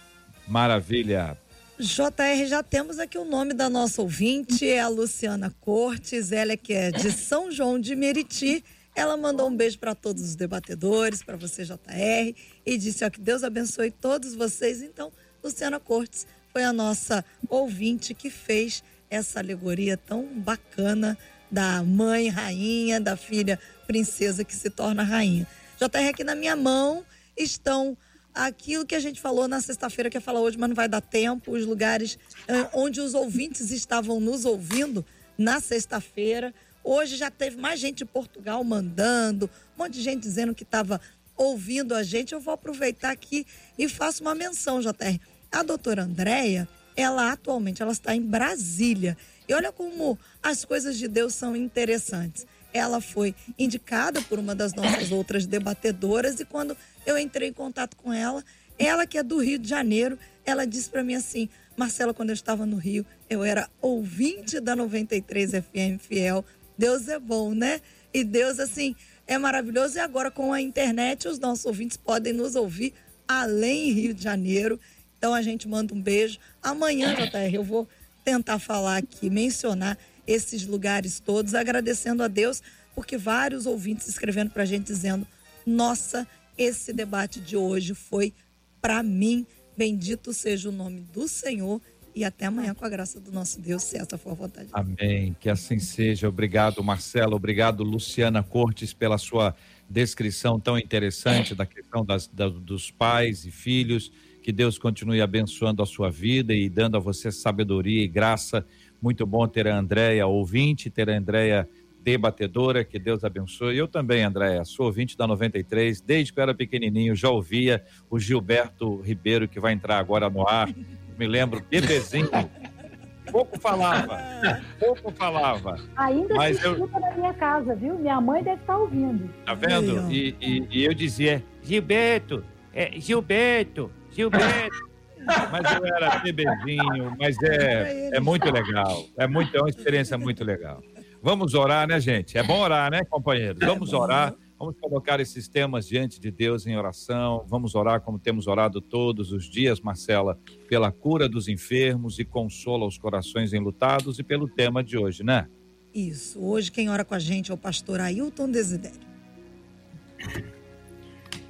Maravilha. JR, já temos aqui o nome da nossa ouvinte, é a Luciana Cortes, ela é que é de São João de Meriti. Ela mandou um beijo para todos os debatedores, para você, JR, e disse ó, que Deus abençoe todos vocês. Então, Luciana Cortes foi a nossa ouvinte que fez essa alegoria tão bacana da mãe rainha, da filha princesa que se torna rainha. JR, aqui na minha mão estão aquilo que a gente falou na sexta-feira, que ia falar hoje, mas não vai dar tempo, os lugares eh, onde os ouvintes estavam nos ouvindo na sexta-feira. Hoje já teve mais gente de Portugal mandando, um monte de gente dizendo que estava ouvindo a gente. Eu vou aproveitar aqui e faço uma menção, JR. A doutora Andréia, ela atualmente ela está em Brasília. E olha como as coisas de Deus são interessantes. Ela foi indicada por uma das nossas outras debatedoras e quando eu entrei em contato com ela, ela que é do Rio de Janeiro, ela disse para mim assim: "Marcela, quando eu estava no Rio, eu era ouvinte da 93 FM fiel. Deus é bom, né? E Deus assim é maravilhoso e agora com a internet os nossos ouvintes podem nos ouvir além Rio de Janeiro. Então a gente manda um beijo. Amanhã, JR, eu vou tentar falar aqui, mencionar esses lugares todos, agradecendo a Deus, porque vários ouvintes escrevendo para a gente dizendo: nossa, esse debate de hoje foi para mim. Bendito seja o nome do Senhor e até amanhã com a graça do nosso Deus, se essa for a vontade. Amém. Que assim seja. Obrigado, Marcelo. Obrigado, Luciana Cortes, pela sua descrição tão interessante da questão das, da, dos pais e filhos. Que Deus continue abençoando a sua vida e dando a você sabedoria e graça. Muito bom ter a Andréia ouvinte, ter a Andréia debatedora, que Deus abençoe. Eu também, Andréia, sou ouvinte da 93, desde que eu era pequenininho, já ouvia o Gilberto Ribeiro, que vai entrar agora no ar me lembro, bebezinho. Pouco falava, pouco falava. Ainda mas se eu... escuta na minha casa, viu? Minha mãe deve estar ouvindo. Tá vendo? E, e, e eu dizia, Gilberto, é, Gilberto, Mas eu era bebezinho, mas é, é muito legal. É, muito, é uma experiência muito legal. Vamos orar, né, gente? É bom orar, né, companheiros? Vamos orar. Vamos colocar esses temas diante de Deus em oração. Vamos orar como temos orado todos os dias, Marcela, pela cura dos enfermos e consola os corações enlutados e pelo tema de hoje, né? Isso. Hoje quem ora com a gente é o pastor Ailton Desidério.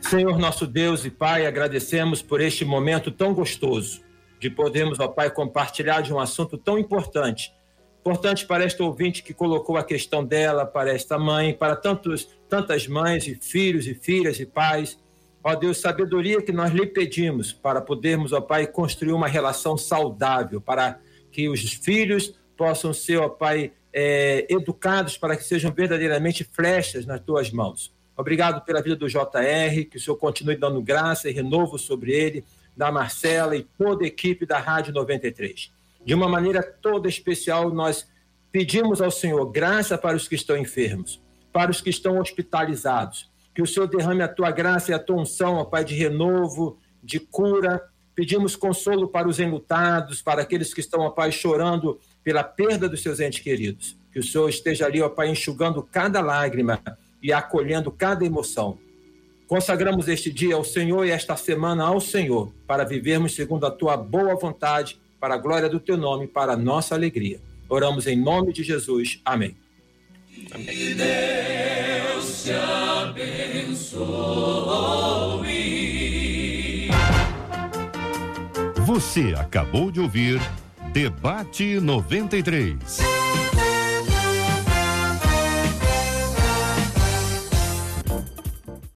Senhor nosso Deus e Pai, agradecemos por este momento tão gostoso de podermos, ó Pai, compartilhar de um assunto tão importante Importante para esta ouvinte que colocou a questão dela, para esta mãe, para tantos, tantas mães e filhos e filhas e pais. Ó Deus, sabedoria que nós lhe pedimos para podermos, ó Pai, construir uma relação saudável, para que os filhos possam ser, ó Pai, é, educados para que sejam verdadeiramente flechas nas tuas mãos. Obrigado pela vida do JR, que o Senhor continue dando graça e renovo sobre ele, da Marcela e toda a equipe da Rádio 93. De uma maneira toda especial, nós pedimos ao Senhor graça para os que estão enfermos, para os que estão hospitalizados. Que o Senhor derrame a tua graça e a tua unção, ó Pai, de renovo, de cura. Pedimos consolo para os enlutados, para aqueles que estão, ó Pai, chorando pela perda dos seus entes queridos. Que o Senhor esteja ali, ó Pai, enxugando cada lágrima e acolhendo cada emoção. Consagramos este dia ao Senhor e esta semana ao Senhor, para vivermos segundo a tua boa vontade para a glória do teu nome, para a nossa alegria. Oramos em nome de Jesus. Amém. Amém. Que Deus te abençoe. Você acabou de ouvir Debate 93.